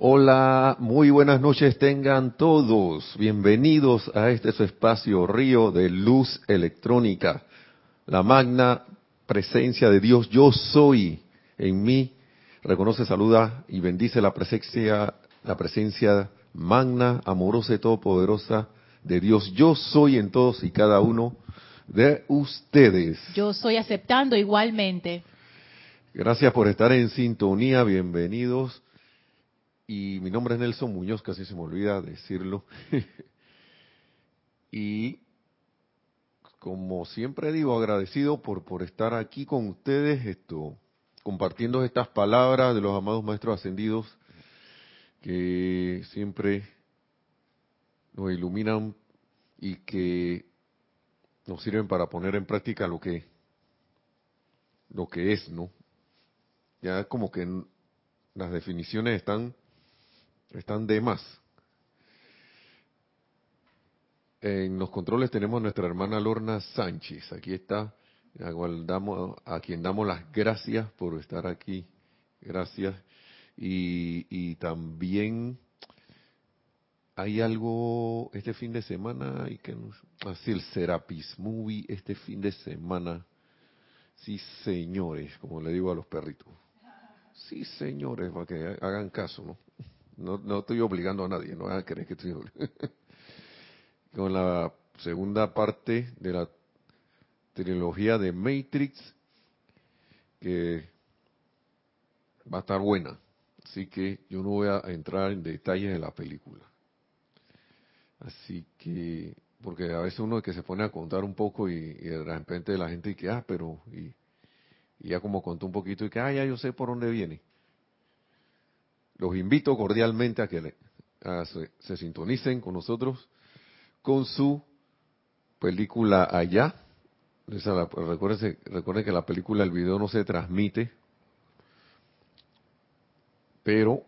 Hola, muy buenas noches tengan todos. Bienvenidos a este su espacio río de luz electrónica. La magna presencia de Dios, yo soy en mí. Reconoce, saluda y bendice la presencia, la presencia magna, amorosa y todopoderosa de Dios. Yo soy en todos y cada uno de ustedes. Yo soy aceptando igualmente. Gracias por estar en sintonía, bienvenidos. Y mi nombre es Nelson Muñoz, casi se me olvida decirlo. y como siempre digo, agradecido por, por estar aquí con ustedes, esto, compartiendo estas palabras de los amados maestros ascendidos que siempre nos iluminan y que nos sirven para poner en práctica lo que lo que es, ¿no? Ya como que las definiciones están están de más. En los controles tenemos a nuestra hermana Lorna Sánchez. Aquí está. A, quien damos las gracias por estar aquí. Gracias. Y, y también hay algo este fin de semana y que así el Serapis Movie este fin de semana. Sí, señores, como le digo a los perritos. Sí, señores, para que hagan caso, ¿no? No, no estoy obligando a nadie, no van a creer que estoy obligando. Con la segunda parte de la trilogía de Matrix, que va a estar buena. Así que yo no voy a entrar en detalles de la película. Así que, porque a veces uno que se pone a contar un poco y, de repente la gente dice, ah, pero, y, ya como contó un poquito y que, ah, ya yo sé por dónde viene. Los invito cordialmente a que se, sintonicen con nosotros con su película allá. recuerden, recuerden que la película, el video no se transmite, pero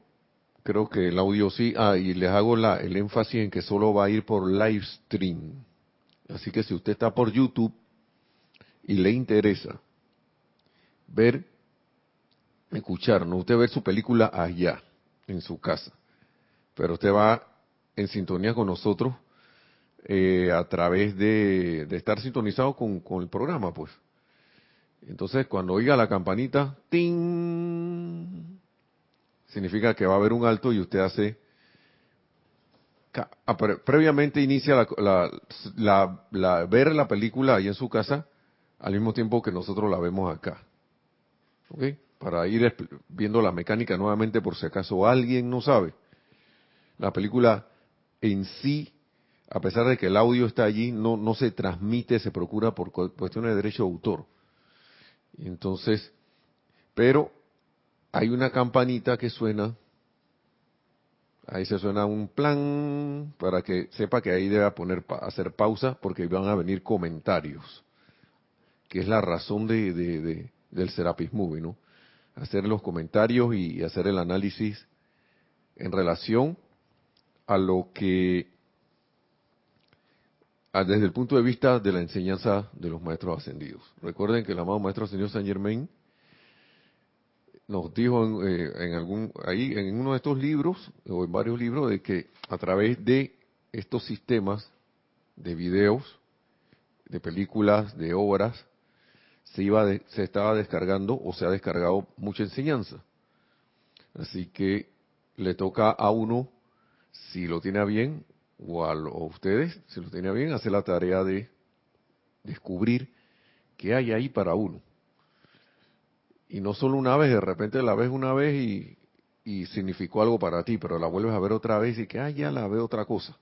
creo que el audio sí. Ah, y les hago la, el énfasis en que solo va a ir por live stream. Así que si usted está por YouTube y le interesa ver, escuchar, no usted ver su película allá, en su casa, pero usted va en sintonía con nosotros eh, a través de, estar sintonizado con, el programa, pues. Entonces, cuando oiga la campanita, ¡ting! significa que va a haber un alto y usted hace ah, previamente inicia la, ver la película ahí en su casa al mismo tiempo que nosotros la vemos acá. ¿Ok? Para ir viendo la mecánica nuevamente por si acaso alguien no sabe. La película en sí, a pesar de que el audio está allí, no, no se transmite, se procura por cuestiones de derecho de autor. Entonces, pero hay una campanita que suena, ahí se suena un plan para que sepa que ahí debe poner hacer pausa porque van a venir comentarios, que es la razón de, del Serapis Movie, ¿no? Hacer los comentarios y hacer el análisis en relación a lo que desde el punto de vista de la enseñanza de los maestros ascendidos. Recuerden que el amado maestro ascendido Saint Germain nos dijo eh, en, algún ahí en uno de estos libros o en varios libros de que a través de estos sistemas de videos, de películas, de obras, se iba se estaba descargando o se ha descargado mucha enseñanza. Así que le toca a uno, si lo tiene bien, o a, ustedes, si lo tiene bien, hacer la tarea de descubrir qué hay ahí para uno y no solo una vez, de repente la ves una vez y, significó algo para ti, pero la vuelves a ver otra vez y que, ah, ya la veo otra cosa.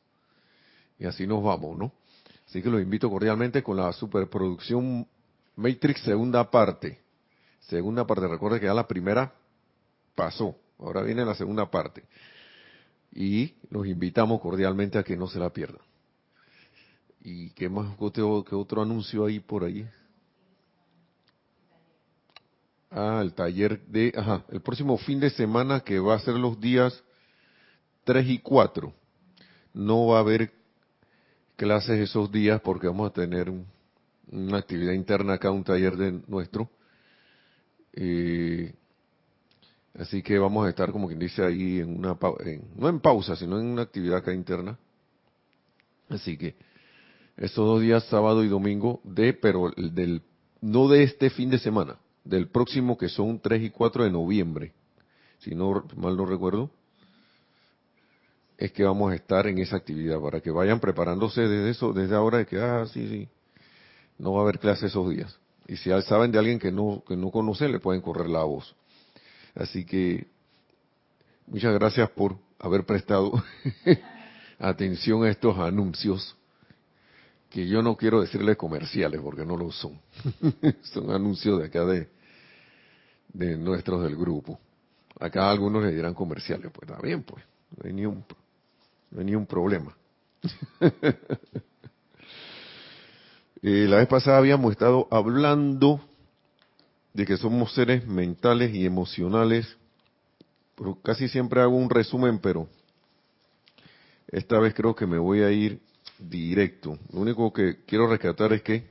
Y así nos vamos, ¿no? Así que los invito cordialmente con la superproducción Matrix segunda parte. Segunda parte, recuerde que ya la primera pasó, ahora viene la segunda parte. Y los invitamos cordialmente a que no se la pierdan. ¿Y qué más, qué otro anuncio hay por ahí? Ah, el taller de, ajá, el próximo fin de semana que va a ser los días 3 y 4. No va a haber clases esos días porque vamos a tener una actividad interna acá, un taller de nuestro. Eh, Así que vamos a estar, como quien dice, ahí en una, no en pausa, sino en una actividad acá interna. Así que estos dos días, sábado y domingo, de, pero del, no de este fin de semana, del próximo que son 3 y 4 de noviembre, si no mal no recuerdo, es que vamos a estar en esa actividad para que vayan preparándose desde eso, desde ahora de que, ah, sí, sí, no va a haber clase esos días. Y si saben de alguien que no, que no conoce, le pueden correr la voz. Así que, muchas gracias por haber prestado atención a estos anuncios, que yo no quiero decirle comerciales porque no lo son. son anuncios de acá de, de nuestros del grupo. Acá algunos le dirán comerciales, pues está bien, pues, no hay ni un, no hay ni un problema. Eh, la vez pasada habíamos estado hablando de que somos seres mentales y emocionales. Casi siempre hago un resumen, pero esta vez creo que me voy a ir directo. Lo único que quiero rescatar es que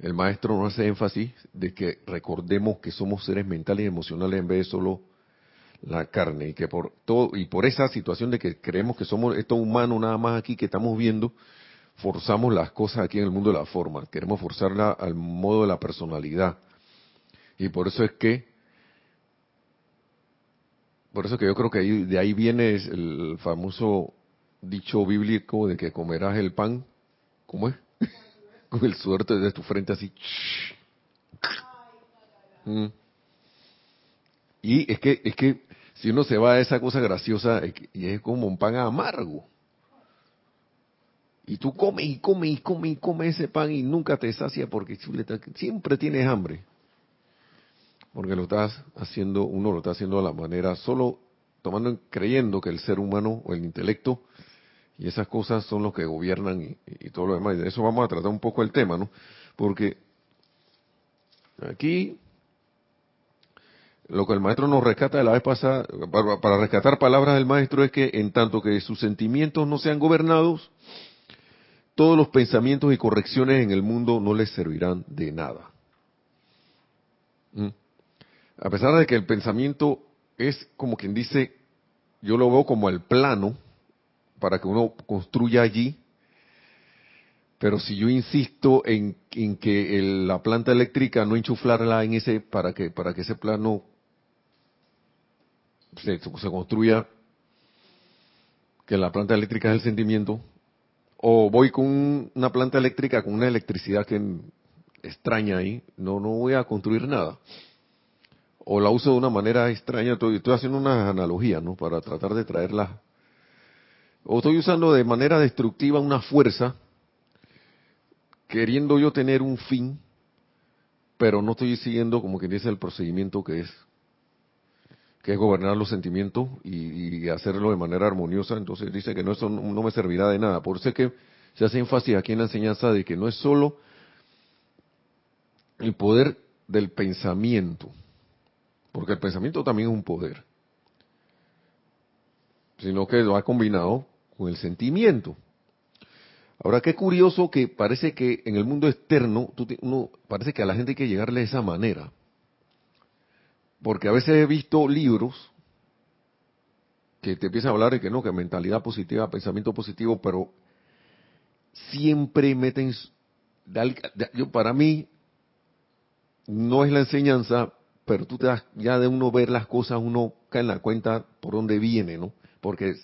el maestro no hace énfasis de que recordemos que somos seres mentales y emocionales en vez de solo la carne y que por todo y por esa situación de que creemos que somos esto humano nada más aquí que estamos viendo forzamos las cosas aquí en el mundo de la forma, queremos forzarla al modo de la personalidad. Y por eso es que, por eso que yo creo que de ahí viene el famoso dicho bíblico de que comerás el pan, ¿cómo es? Con el suerte de tu frente así. Mm. Y es que, es que si uno se va a esa cosa graciosa, y es como un pan amargo. Y tú comes y comes y comes y comes ese pan y nunca te sacia porque siempre tienes hambre. Porque lo estás haciendo, uno lo está haciendo de la manera, solo tomando, creyendo que el ser humano o el intelecto y esas cosas son los que gobiernan y, todo lo demás. Y de eso vamos a tratar un poco el tema, ¿no? Porque aquí lo que el maestro nos rescata de la vez pasada, para rescatar palabras del maestro es que en tanto que sus sentimientos no sean gobernados, todos los pensamientos y correcciones en el mundo no les servirán de nada. ¿Mm? A pesar de que el pensamiento es como quien dice, yo lo veo como el plano para que uno construya allí, pero si yo insisto en, que la planta eléctrica no enchuflarla en ese para que para que ese plano se, se construya, que la planta eléctrica es el sentimiento, o voy con una planta eléctrica con una electricidad que extraña ahí, no, no voy a construir nada. O la uso de una manera extraña, estoy, haciendo una analogía, ¿no? Para tratar de traerla. O estoy usando de manera destructiva una fuerza, queriendo yo tener un fin, pero no estoy siguiendo como que dice el procedimiento que es que es gobernar los sentimientos y, hacerlo de manera armoniosa, entonces dice que no, eso no, me servirá de nada. Por eso es que se hace énfasis aquí en la enseñanza de que no es solo el poder del pensamiento, porque el pensamiento también es un poder, sino que lo ha combinado con el sentimiento. Ahora, qué curioso que parece que en el mundo externo, uno, parece que a la gente hay que llegarle de esa manera. Porque a veces he visto libros que te empiezan a hablar de que no, que mentalidad positiva, pensamiento positivo, pero siempre meten, yo para mí no es la enseñanza, pero tú te das ya de uno ver las cosas, uno cae en la cuenta por dónde viene, ¿no? Porque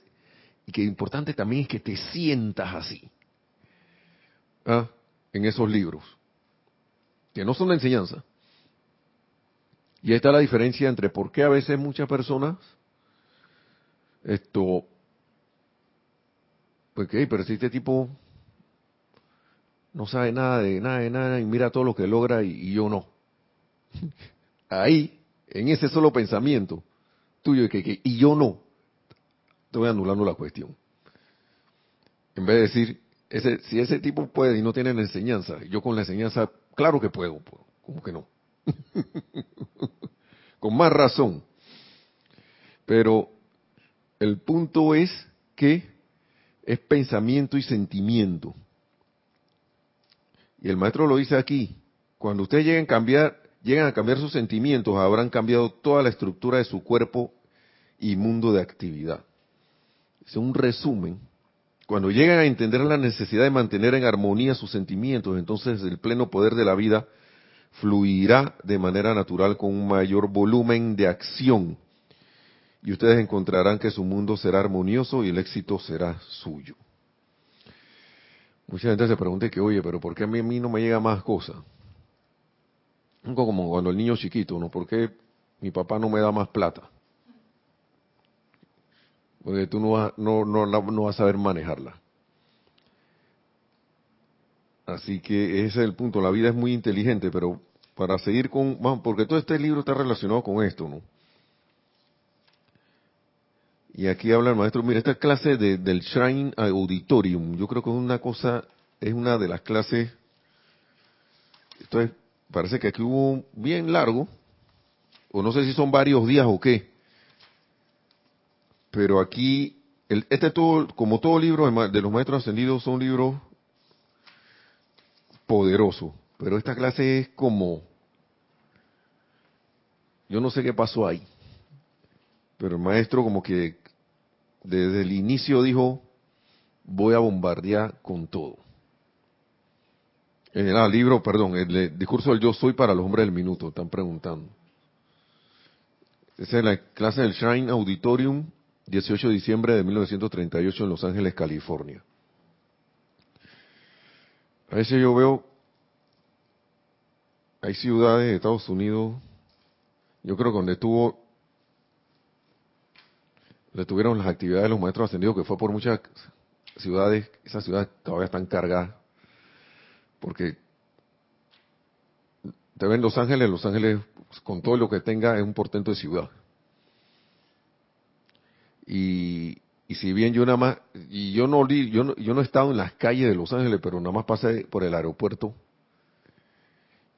y que importante también es que te sientas así, ¿ah? en esos libros, que no son la enseñanza, y esta es la diferencia entre por qué a veces muchas personas, esto, pues pero si este tipo no sabe nada de nada de nada y mira todo lo que logra y, yo no. Ahí, en ese solo pensamiento tuyo, que, que, y yo no, te voy anulando la cuestión. En vez de decir, ese, si ese tipo puede y no tiene la enseñanza, yo con la enseñanza, claro que puedo, como que no. Con más razón. Pero el punto es que es pensamiento y sentimiento. Y el maestro lo dice aquí. Cuando ustedes lleguen a cambiar llegan a cambiar sus sentimientos, habrán cambiado toda la estructura de su cuerpo y mundo de actividad. Es un resumen. Cuando llegan a entender la necesidad de mantener en armonía sus sentimientos, entonces el pleno poder de la vida fluirá de manera natural con un mayor volumen de acción. Y ustedes encontrarán que su mundo será armonioso y el éxito será suyo. Mucha gente se pregunta que, oye, pero ¿por qué a mí, a mí no me llega más cosas? Como cuando el niño chiquito, ¿no? ¿Por qué mi papá no me da más plata? Porque tú no vas, no, no, no vas a saber manejarla. Así que ese es el punto. La vida es muy inteligente, pero para seguir con, porque todo este libro está relacionado con esto, ¿no? Y aquí habla el maestro, mira, esta clase de, del Shrine Auditorium, yo creo que es una cosa, es una de las clases, esto es, parece que aquí hubo bien largo, o no sé si son varios días o qué, pero aquí, el, este todo, como todo libro de los maestros ascendidos, son libros poderosos, pero esta clase es como, yo no sé qué pasó ahí, pero el maestro como que desde el inicio dijo, voy a bombardear con todo. En el libro, perdón, el discurso del yo soy para los hombres del minuto, están preguntando. Esa es la clase del Shrine Auditorium, 18 de diciembre de 1938 en Los Ángeles, California. A veces yo veo, hay ciudades de Estados Unidos, yo creo que donde estuvo detuvieron las actividades de los maestros ascendidos, que fue por muchas ciudades, esas ciudades todavía están cargadas, porque te ven Los Ángeles, Los Ángeles con todo lo que tenga es un portento de ciudad. Y, y si bien yo nada más, y yo no, yo no, yo no he estado en las calles de Los Ángeles, pero nada más pasé por el aeropuerto,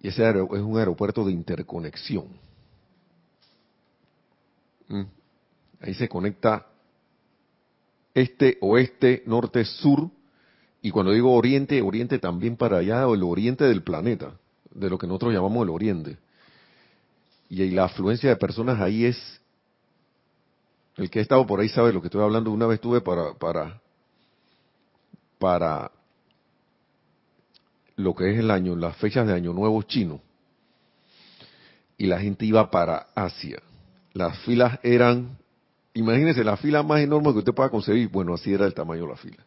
y ese es un aeropuerto de interconexión. Mm. Ahí se conecta este, oeste, norte, sur. Y cuando digo oriente, oriente también para allá, o el oriente del planeta, de lo que nosotros llamamos el oriente. Y la afluencia de personas ahí es, el que ha estado por ahí sabe lo que estoy hablando. Una vez estuve para, para, para lo que es el año, las fechas de Año Nuevo chino. Y la gente iba para Asia. Las filas eran Imagínese la fila más enorme que usted pueda concebir. Bueno, así era el tamaño de la fila.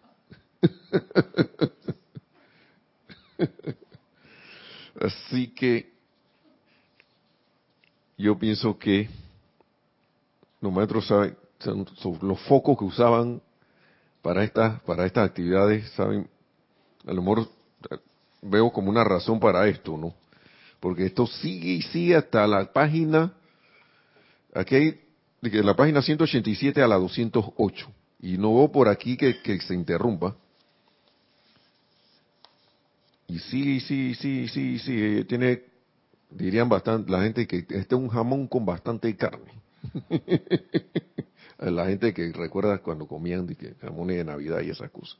así que yo pienso que los maestros saben, los focos que usaban para estas, para estas actividades, saben, a lo mejor veo como una razón para esto, ¿no? Porque esto sigue y sigue hasta la página, aquí de la página 187 a la 208. Y no veo por aquí que, se interrumpa. Y sí, sí, sí, sí, sí, tiene, dirían bastante, la gente que este es un jamón con bastante carne. la gente que recuerda cuando comían jamones de Navidad y esas cosas.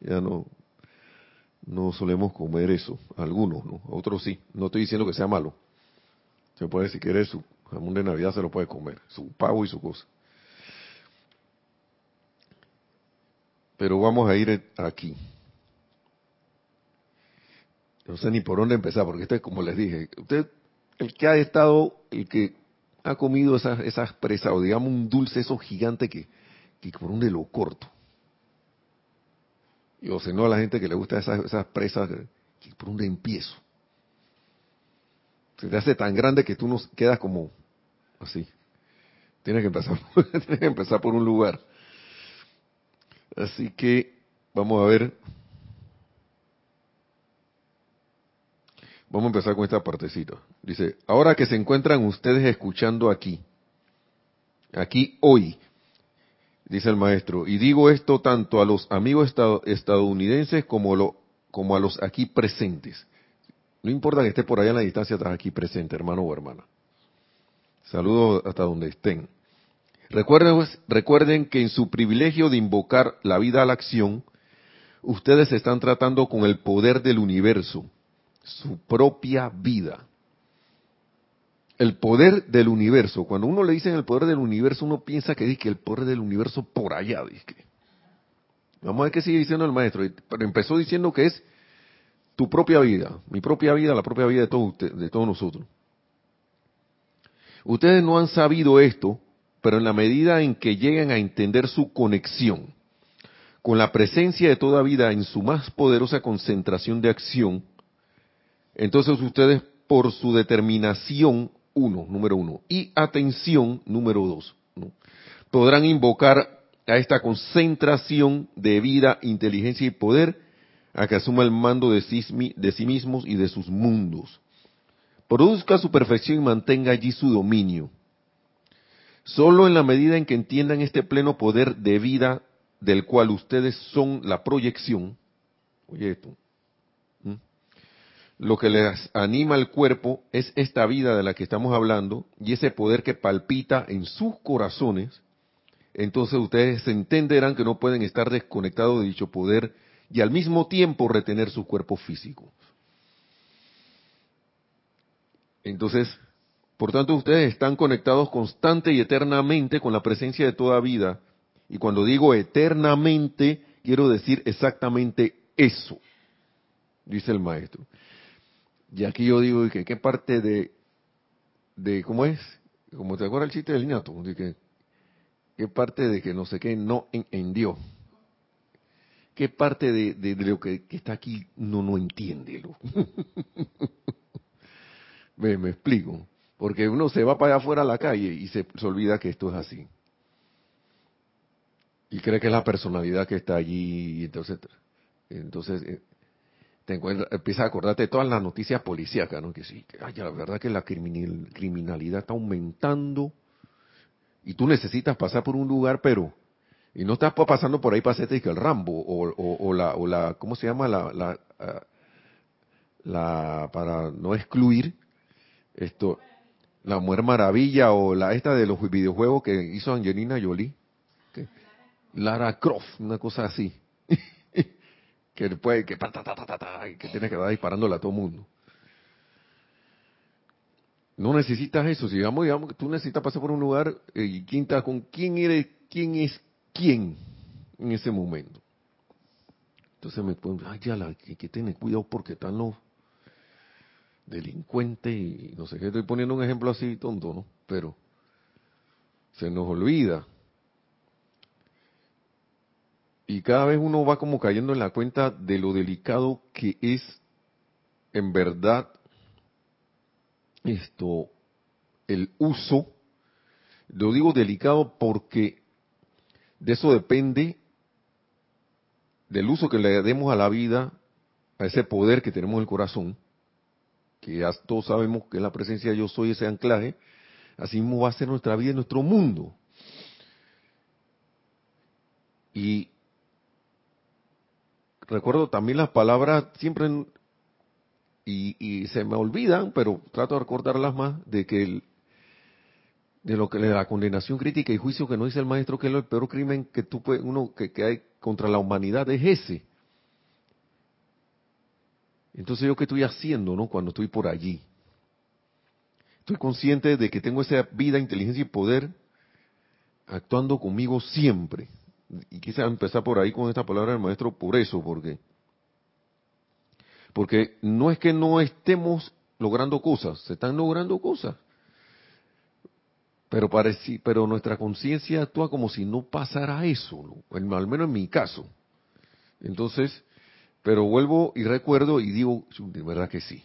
Ya no, no solemos comer eso, algunos, ¿no? Otros sí. No estoy diciendo que sea malo. Se puede, si quiere, su, jamón de Navidad se lo puede comer, su pavo y su cosa. Pero vamos a ir aquí. No sé ni por dónde empezar, porque este, como les dije, usted, el que ha estado, el que ha comido esas, esas presas, o digamos un dulce eso gigante que, que por dónde lo corto. Y o sea, no a la gente que le gusta esas, esas presas, que por dónde empiezo se te hace tan grande que tú no quedas como así. Tienes que empezar, tienes que empezar por un lugar. Así que vamos a ver. Vamos a empezar con esta partecita. Dice, ahora que se encuentran ustedes escuchando aquí, aquí hoy, dice el maestro, y digo esto tanto a los amigos estadounidenses como, lo, como a los aquí presentes. No importa que esté por allá en la distancia, estás aquí presente, hermano o hermana. Saludos hasta donde estén. Recuerden, pues, recuerden que en su privilegio de invocar la vida a la acción, ustedes están tratando con el poder del universo, su propia vida. El poder del universo. Cuando uno le dice el poder del universo, uno piensa que dice que el poder del universo por allá. Dice. Vamos a ver qué sigue diciendo el maestro. Pero empezó diciendo que es tu propia vida, mi propia vida, la propia vida de todos, de todos nosotros. Ustedes no han sabido esto, pero en la medida en que lleguen a entender su conexión con la presencia de toda vida en su más poderosa concentración de acción, entonces ustedes por su determinación, uno, número uno, y atención, número dos, podrán invocar a esta concentración de vida, inteligencia y poder a que asuma el mando de sí, de sí mismos y de sus mundos. Produzca su perfección y mantenga allí su dominio. Solo en la medida en que entiendan este pleno poder de vida del cual ustedes son la proyección, oye esto, lo que les anima al cuerpo es esta vida de la que estamos hablando y ese poder que palpita en sus corazones, entonces ustedes entenderán que no pueden estar desconectados de dicho poder y al mismo tiempo retener su cuerpo físico. Entonces, por tanto, ustedes están conectados constante y eternamente con la presencia de toda vida y cuando digo eternamente, quiero decir exactamente eso, dice el maestro. Y aquí yo digo que qué parte de, de ¿cómo es? Como te acuerdas el chiste del niñato, que, qué parte de que no sé qué no en. ¿Qué parte de, de, lo que, está aquí no no entiende? me, me explico. Porque uno se va para allá afuera a la calle y se olvida que esto es así y cree que es la personalidad que está allí y entonces entonces eh, te encuentras, empiezas a acordarte de todas las noticias policíacas, ¿no? Que sí, que ay, la verdad que la criminalidad está aumentando y tú necesitas pasar por un lugar, pero y no estás pasando por ahí para hacerte que el Rambo o, o, la o la ¿cómo se llama la la, ah, la para no excluir esto la Mujer Maravilla o la esta de los videojuegos que hizo Angelina Jolie Lara Croft, una cosa así. que puede, que, que tiene que estar disparándole a todo el mundo. No necesitas eso. Si digamos, digamos, tú necesitas pasar por un lugar eh, y quién con quién eres, quién es quién en ese momento. Entonces me pueden, ay, ya, la, hay que tener cuidado porque están los delincuentes y no sé qué. Estoy poniendo un ejemplo así tonto, ¿no? Pero se nos olvida y cada vez uno va como cayendo en la cuenta de lo delicado que es en verdad esto el uso. Lo digo delicado porque de eso depende del uso que le demos a la vida a ese poder que tenemos en el corazón que ya todos sabemos que es la presencia de yo soy ese anclaje. Así mismo va a ser nuestra vida y nuestro mundo. Y recuerdo también las palabras siempre y, se me olvidan, pero trato de recordarlas más de que el, de lo que la condenación crítica y juicio que no dice el maestro que es el peor crimen que tú puedes, uno que, que hay contra la humanidad es ese. Entonces yo qué estoy haciendo, ¿no? Cuando estoy por allí. Estoy consciente de que tengo esa vida, inteligencia y poder actuando conmigo siempre y quise empezar por ahí con esta palabra del maestro por eso, porque porque no es que no estemos logrando cosas, se están logrando cosas. Pero parece, pero nuestra conciencia actúa como si no pasara eso, ¿no? al menos en mi caso. Entonces, pero vuelvo y recuerdo y digo, de verdad que sí.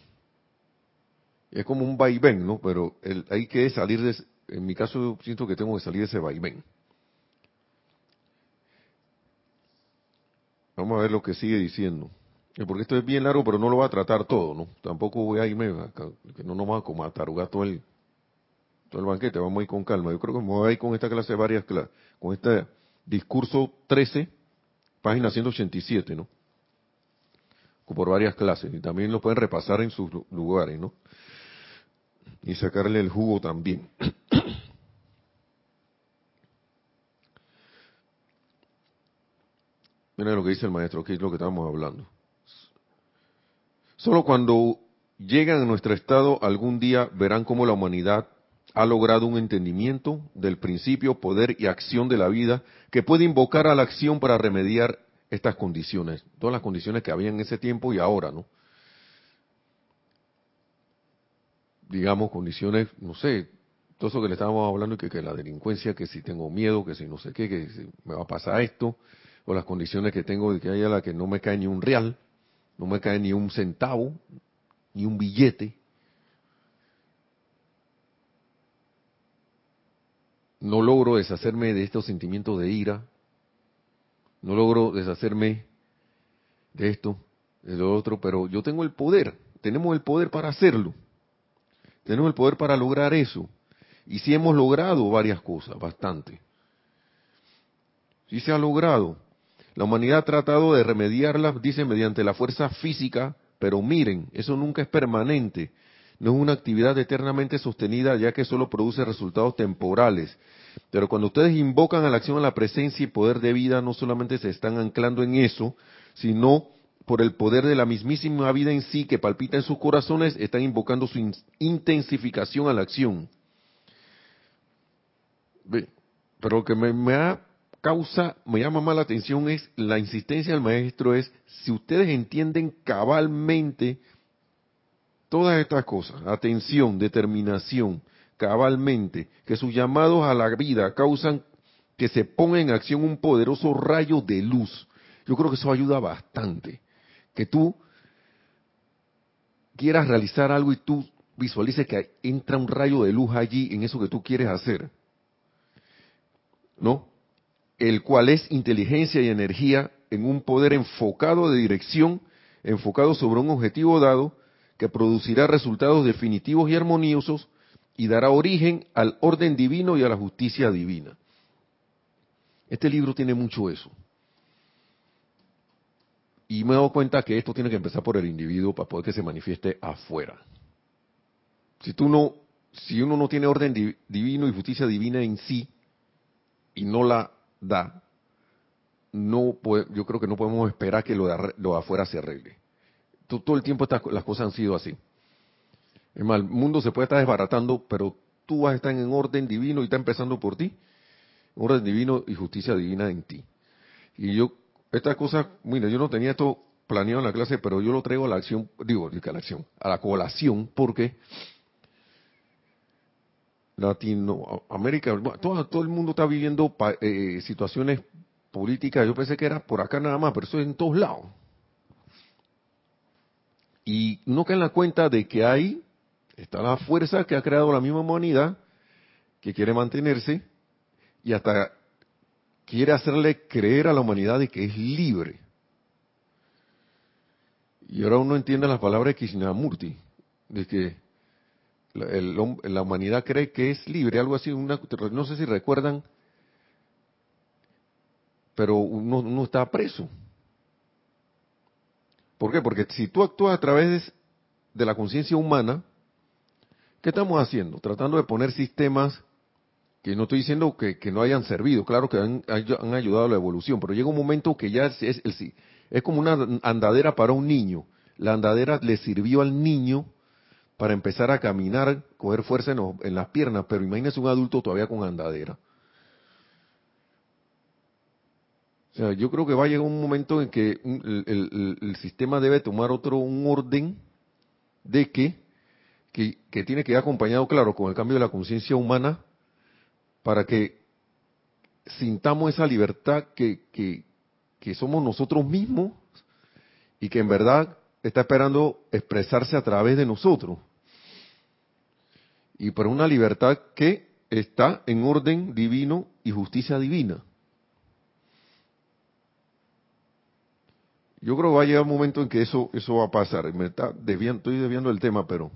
Es como un vaivén, ¿no? Pero hay que salir de, en mi caso siento que tengo que salir de ese vaivén. Vamos a ver lo que sigue diciendo. Porque esto es bien largo, pero no lo va a tratar todo, ¿no? Tampoco voy a irme, que no nos va a como a todo el, todo el banquete, vamos a ir con calma. Yo creo que me voy a ir con esta clase varias clases, con este discurso 13, página 187, ¿no? Por varias clases, y también lo pueden repasar en sus lugares, ¿no? Y sacarle el jugo también. Lo que dice el maestro, que es lo que estábamos hablando. Solo cuando llegan a nuestro estado algún día verán cómo la humanidad ha logrado un entendimiento del principio, poder y acción de la vida que puede invocar a la acción para remediar estas condiciones, todas las condiciones que había en ese tiempo y ahora, ¿no? Digamos, condiciones, no sé, todo eso que le estábamos hablando, que, que la delincuencia, que si tengo miedo, que si no sé qué, que si me va a pasar esto, o las condiciones que tengo de que haya la que no me cae ni un real, no me cae ni un centavo, ni un billete, no logro deshacerme de estos sentimientos de ira, no logro deshacerme de esto, de lo otro, pero yo tengo el poder, tenemos el poder para hacerlo, tenemos el poder para lograr eso. Y sí hemos logrado varias cosas, bastante. Sí se ha logrado. La humanidad ha tratado de remediarlas, dice, mediante la fuerza física, pero miren, eso nunca es permanente no es una actividad eternamente sostenida ya que solo produce resultados temporales. Pero cuando ustedes invocan a la acción a la presencia y poder de vida, no solamente se están anclando en eso, sino por el poder de la mismísima vida en sí que palpita en sus corazones, están invocando su intensificación a la acción. Pero lo que me, me causa, me llama más la atención es la insistencia del maestro es, si ustedes entienden cabalmente Todas estas cosas, atención, determinación, cabalmente, que sus llamados a la vida causan que se ponga en acción un poderoso rayo de luz. Yo creo que eso ayuda bastante. Que tú quieras realizar algo y tú visualices que entra un rayo de luz allí en eso que tú quieres hacer. ¿No? El cual es inteligencia y energía en un poder enfocado de dirección, enfocado sobre un objetivo dado, que producirá resultados definitivos y armoniosos y dará origen al orden divino y a la justicia divina. Este libro tiene mucho eso. Y me he dado cuenta que esto tiene que empezar por el individuo para poder que se manifieste afuera. Si tú no, si uno no tiene orden divino y justicia divina en sí y no la da, no yo creo que no podemos esperar que lo de, lo afuera se arregle todo el tiempo las cosas han sido así. Es más, el mundo se puede estar desbaratando, pero tú vas a estar en orden divino y está empezando por ti. Orden divino y justicia divina en ti. Y yo, esta cosa, mira, yo no tenía esto planeado en la clase, pero yo lo traigo a la acción, digo, a la acción, a la colación, porque Latinoamérica, todo, el mundo está viviendo eh, situaciones políticas, yo pensé que era por acá nada más, pero eso es en todos lados. Y no cae en la cuenta de que hay, está la fuerza que ha creado la misma humanidad, que quiere mantenerse, y hasta quiere hacerle creer a la humanidad de que es libre. Y ahora uno entiende las palabras de Krishnamurti, de que la, la humanidad cree que es libre, algo así, una, no sé si recuerdan, pero uno, uno está preso. ¿Por qué? Porque si tú actúas a través de la conciencia humana, ¿qué estamos haciendo? Tratando de poner sistemas que no estoy diciendo que, no hayan servido, claro que han, ayudado a la evolución, pero llega un momento que ya es, es, es como una andadera para un niño. La andadera le sirvió al niño para empezar a caminar, coger fuerza en, las piernas, pero imagínese un adulto todavía con andadera. O sea, yo creo que va a llegar un momento en que el, sistema debe tomar otro un orden de que, que, tiene que ir acompañado, claro, con el cambio de la conciencia humana para que sintamos esa libertad que, que somos nosotros mismos y que en verdad está esperando expresarse a través de nosotros. Y por una libertad que está en orden divino y justicia divina. Yo creo que va a llegar un momento en que eso, eso va a pasar. Me está estoy desviando el tema, pero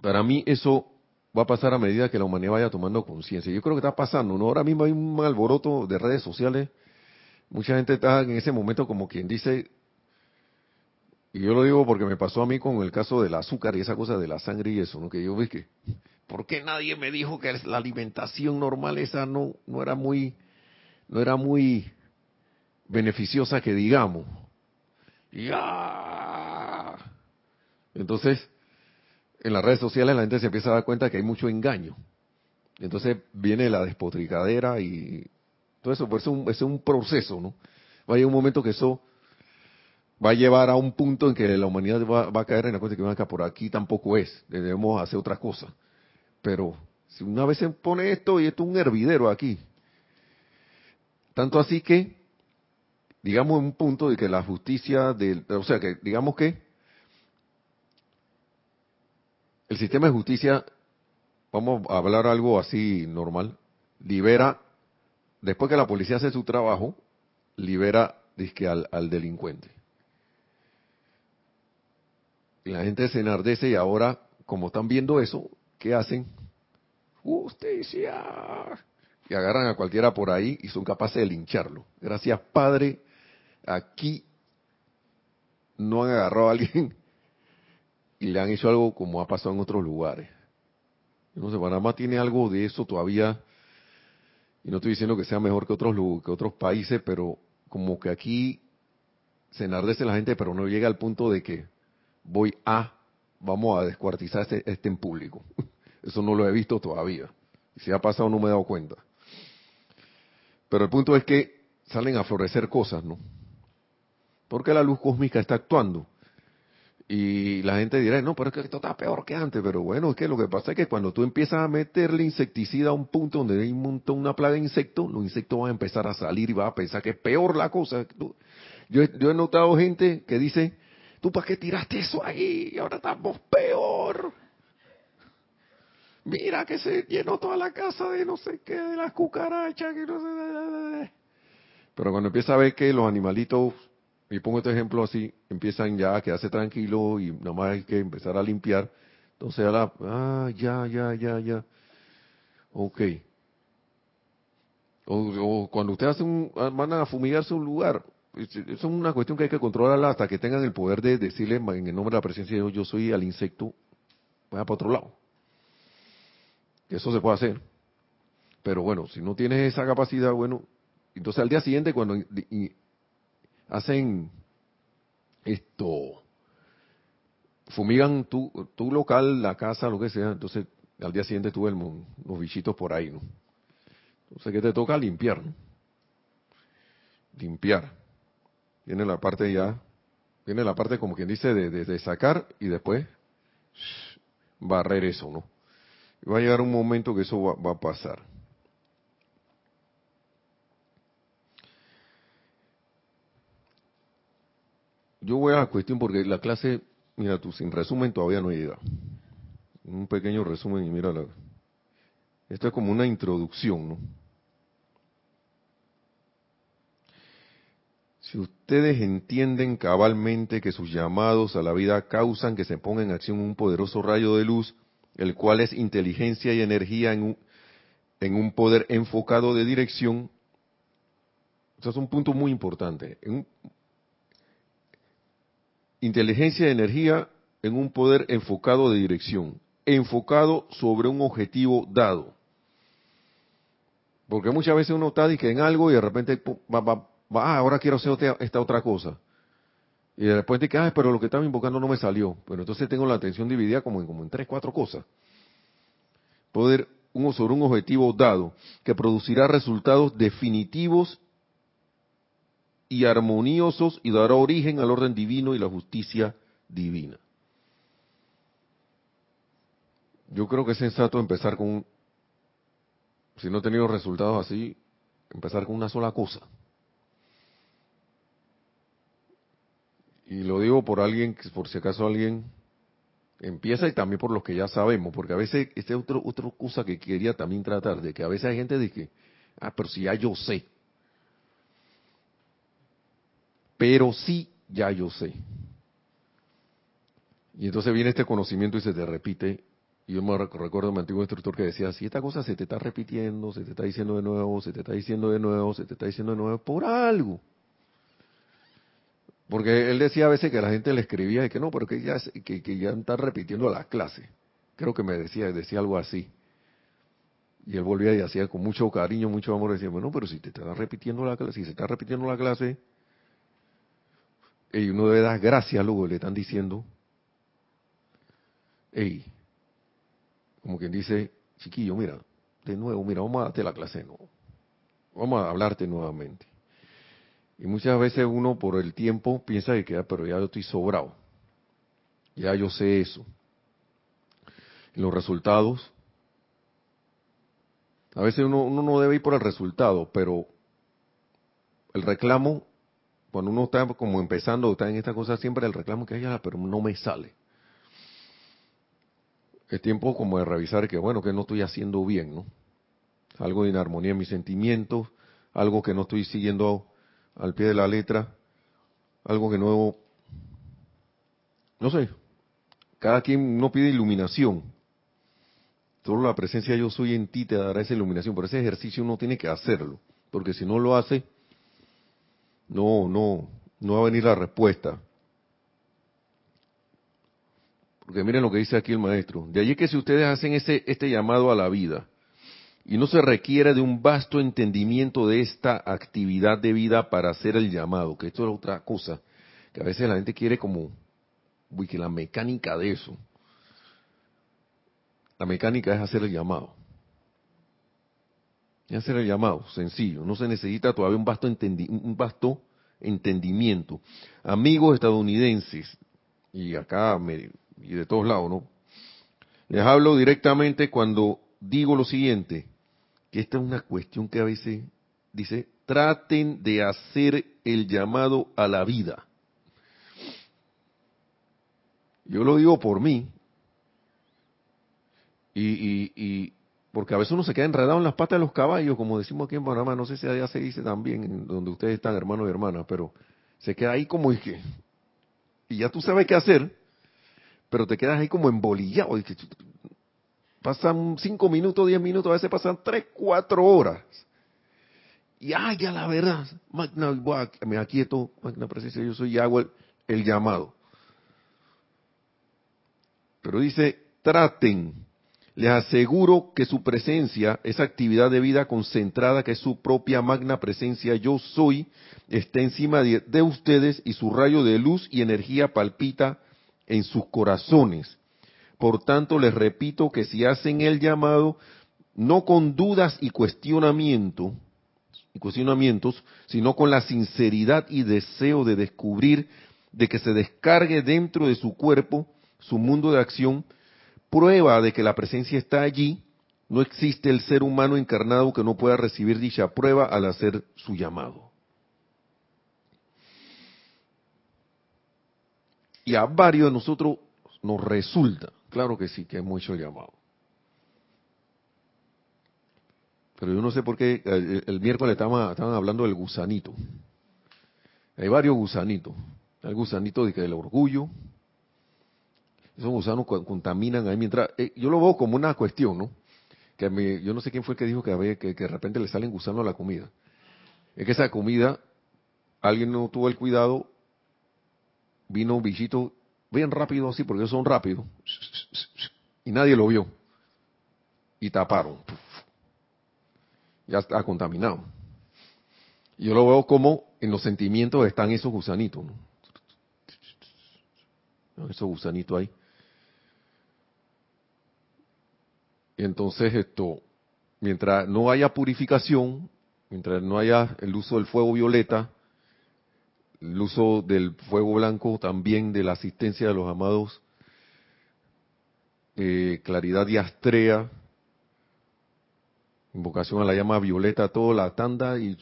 para mí eso va a pasar a medida que la humanidad vaya tomando conciencia. Yo creo que está pasando, ¿no? Ahora mismo hay un alboroto de redes sociales. Mucha gente está en ese momento como quien dice, y yo lo digo porque me pasó a mí con el caso del azúcar y esa cosa de la sangre y eso, ¿no? Que yo vi que, ¿por qué nadie me dijo que la alimentación normal esa no, no era muy, no era muy beneficiosa que digamos. Ya. Entonces, en las redes sociales la gente se empieza a dar cuenta que hay mucho engaño. Entonces viene la despotricadera y todo eso, pues es un, es un proceso, ¿no? Va a un momento que eso va a llevar a un punto en que la humanidad va, a caer en la cuenta que, por aquí tampoco es, debemos hacer otra cosa. Pero si una vez se pone esto y esto es un hervidero aquí, tanto así que, digamos, en un punto de que la justicia, del, o sea, que digamos que el sistema de justicia, vamos a hablar algo así normal, libera, después que la policía hace su trabajo, libera disque, al, al delincuente. La gente se enardece y ahora, como están viendo eso, ¿qué hacen? Justicia. Y agarran a cualquiera por ahí y son capaces de lincharlo. Gracias, Padre. Aquí no han agarrado a alguien y le han hecho algo como ha pasado en otros lugares. No sé, Panamá tiene algo de eso todavía, y no estoy diciendo que sea mejor que otros, que otros países, pero como que aquí se enardece la gente, pero no llega al punto de que voy a, vamos a descuartizar este, este en público. Eso no lo he visto todavía. Si ha pasado no me he dado cuenta. Pero el punto es que salen a florecer cosas, ¿no? Porque la luz cósmica está actuando. Y la gente dirá, no, pero es que esto está peor que antes. Pero bueno, es que lo que pasa es que cuando tú empiezas a meterle insecticida a un punto donde hay un montón, una plaga de insectos, los insectos van a empezar a salir y van a pensar que es peor la cosa. Yo, yo he notado gente que dice, ¿tú para qué tiraste eso ahí? Ahora estamos peor. Mira que se llenó toda la casa de no sé qué, de las cucarachas, que no sé. Pero cuando empieza a ver que los animalitos y pongo este ejemplo así, empiezan ya a quedarse tranquilos y nada más hay que empezar a limpiar. Entonces, a la, ah, ya, ya, ya, ya. Ok. O, cuando usted hace un, ah, van a fumigarse un lugar, es una cuestión que hay que controlarla hasta que tengan el poder de decirle en el nombre de la presencia de Dios, yo soy al insecto, vaya para otro lado. Eso se puede hacer. Pero bueno, si no tienes esa capacidad, bueno, entonces al día siguiente cuando hacen esto, fumigan tu, tu local, la casa, lo que sea, entonces al día siguiente tuve los bichitos por ahí, ¿no? Entonces, ¿qué te toca? Limpiar. Limpiar. Viene la parte ya, viene la parte como quien dice de, de, sacar y después barrer eso, ¿no? va a llegar un momento que eso va a pasar. Yo voy a la cuestión porque la clase, mira tú, sin resumen todavía no llega. Un pequeño resumen y mira, la, esto es como una introducción, ¿no? Si ustedes entienden cabalmente que sus llamados a la vida causan que se ponga en acción un poderoso rayo de luz, el cual es inteligencia y energía en un, en un poder enfocado de dirección, eso es un punto muy importante. En inteligencia y energía en un poder enfocado de dirección, enfocado sobre un objetivo dado. Porque muchas veces uno está en algo y de repente va, va, va, ah, ahora quiero hacer esta otra cosa. Y de repente que, ah, pero lo que estaba invocando no me salió. Pero entonces tengo la atención dividida como en, como en tres, cuatro cosas. Poder uno sobre un objetivo dado que producirá resultados definitivos y armoniosos y dará origen al orden divino y la justicia divina. Yo creo que es sensato empezar con, si no he tenido resultados así, empezar con una sola cosa. Y lo digo por alguien, por si acaso alguien empieza y también por los que ya sabemos, porque a veces, esta es otra otra cosa que quería también tratar, de que a veces hay gente de que, ah, pero si ya yo sé, pero sí, ya yo sé. Y entonces viene este conocimiento y se te repite. Y yo me recuerdo a mi antiguo instructor que decía, si esta cosa se te está repitiendo, se te está diciendo de nuevo, se te está diciendo de nuevo, se te está diciendo de nuevo, por algo. Porque él decía a veces que la gente le escribía y que no, pero que ya, que, que ya está repitiendo la clase. Creo que me decía, decía algo así. Y él volvía y hacía con mucho cariño, mucho amor, decía, bueno, pero si te está repitiendo la clase, si se está repitiendo la clase, y uno debe dar gracias luego, le están diciendo, hey, como quien dice, chiquillo, mira, de nuevo, mira, vamos a darte la clase. Vamos a hablarte nuevamente. Y muchas veces uno por el tiempo piensa que queda, ah, pero ya yo estoy sobrado. Ya yo sé eso. Los resultados, a veces uno, uno no debe ir por el resultado, pero el reclamo, cuando uno está como empezando, está en esta cosa, siempre el reclamo que hay, pero no me sale. Es tiempo como de revisar que, bueno, que no estoy haciendo bien, ¿no? Algo de inarmonía en mis sentimientos, algo que no estoy siguiendo al pie de la letra, algo que no, no sé, cada quien no pide iluminación. Solo la presencia yo soy en ti te dará esa iluminación, pero ese ejercicio uno tiene que hacerlo, porque si no lo hace, no, no, no va a venir la respuesta. Porque miren lo que dice aquí el maestro. De allí que si ustedes hacen ese, este llamado a la vida, y no se requiere de un vasto entendimiento de esta actividad de vida para hacer el llamado, que esto es otra cosa, que a veces la gente quiere como, uy, que la mecánica de eso. La mecánica es hacer el llamado. Es hacer el llamado, sencillo. No se necesita todavía un vasto, un vasto entendimiento. Amigos estadounidenses, y acá y de todos lados, ¿no? Les hablo directamente cuando digo lo siguiente que esta es una cuestión que a veces dice, traten de hacer el llamado a la vida. Yo lo digo por mí, y, y, porque a veces uno se queda enredado en las patas de los caballos, como decimos aquí en Panamá, no sé si allá se dice también, donde ustedes están, hermanos y hermanas, pero se queda ahí como y que, y ya tú sabes qué hacer, pero te quedas ahí como embolillado, y que, Pasan cinco minutos, diez minutos, a veces pasan tres, cuatro horas. Y ay, ya la verdad, magna, me aquieto, magna presencia, yo soy y hago el, llamado. Pero dice, traten, les aseguro que su presencia, esa actividad de vida concentrada que es su propia magna presencia, yo soy, está encima de, ustedes y su rayo de luz y energía palpita en sus corazones. Por tanto, les repito que si hacen el llamado, no con dudas y cuestionamiento, y cuestionamientos, sino con la sinceridad y deseo de descubrir, de que se descargue dentro de su cuerpo, su mundo de acción, prueba de que la presencia está allí, no existe el ser humano encarnado que no pueda recibir dicha prueba al hacer su llamado. Y a varios de nosotros nos resulta Claro que sí, que hecho el llamado. Pero yo no sé por qué el, miércoles estaban, hablando del gusanito. Hay varios gusanitos. El gusanito de que del orgullo. Esos gusanos contaminan ahí mientras... Eh, yo lo veo como una cuestión, ¿no? Que yo no sé quién fue el que dijo que, que, que de repente le salen gusanos a la comida. Es que esa comida, alguien no tuvo el cuidado, vino un bichito bien rápido así, porque ellos son rápidos, y nadie lo vio. Y taparon. Ya está contaminado. Y yo lo veo como en los sentimientos están esos gusanitos. Esos gusanitos ahí. Y entonces esto, mientras no haya purificación, mientras no haya el uso del fuego violeta, el uso del fuego blanco, también de la asistencia de los amados eh, Claridad y Astrea, invocación a la llama violeta, toda la tanda, y,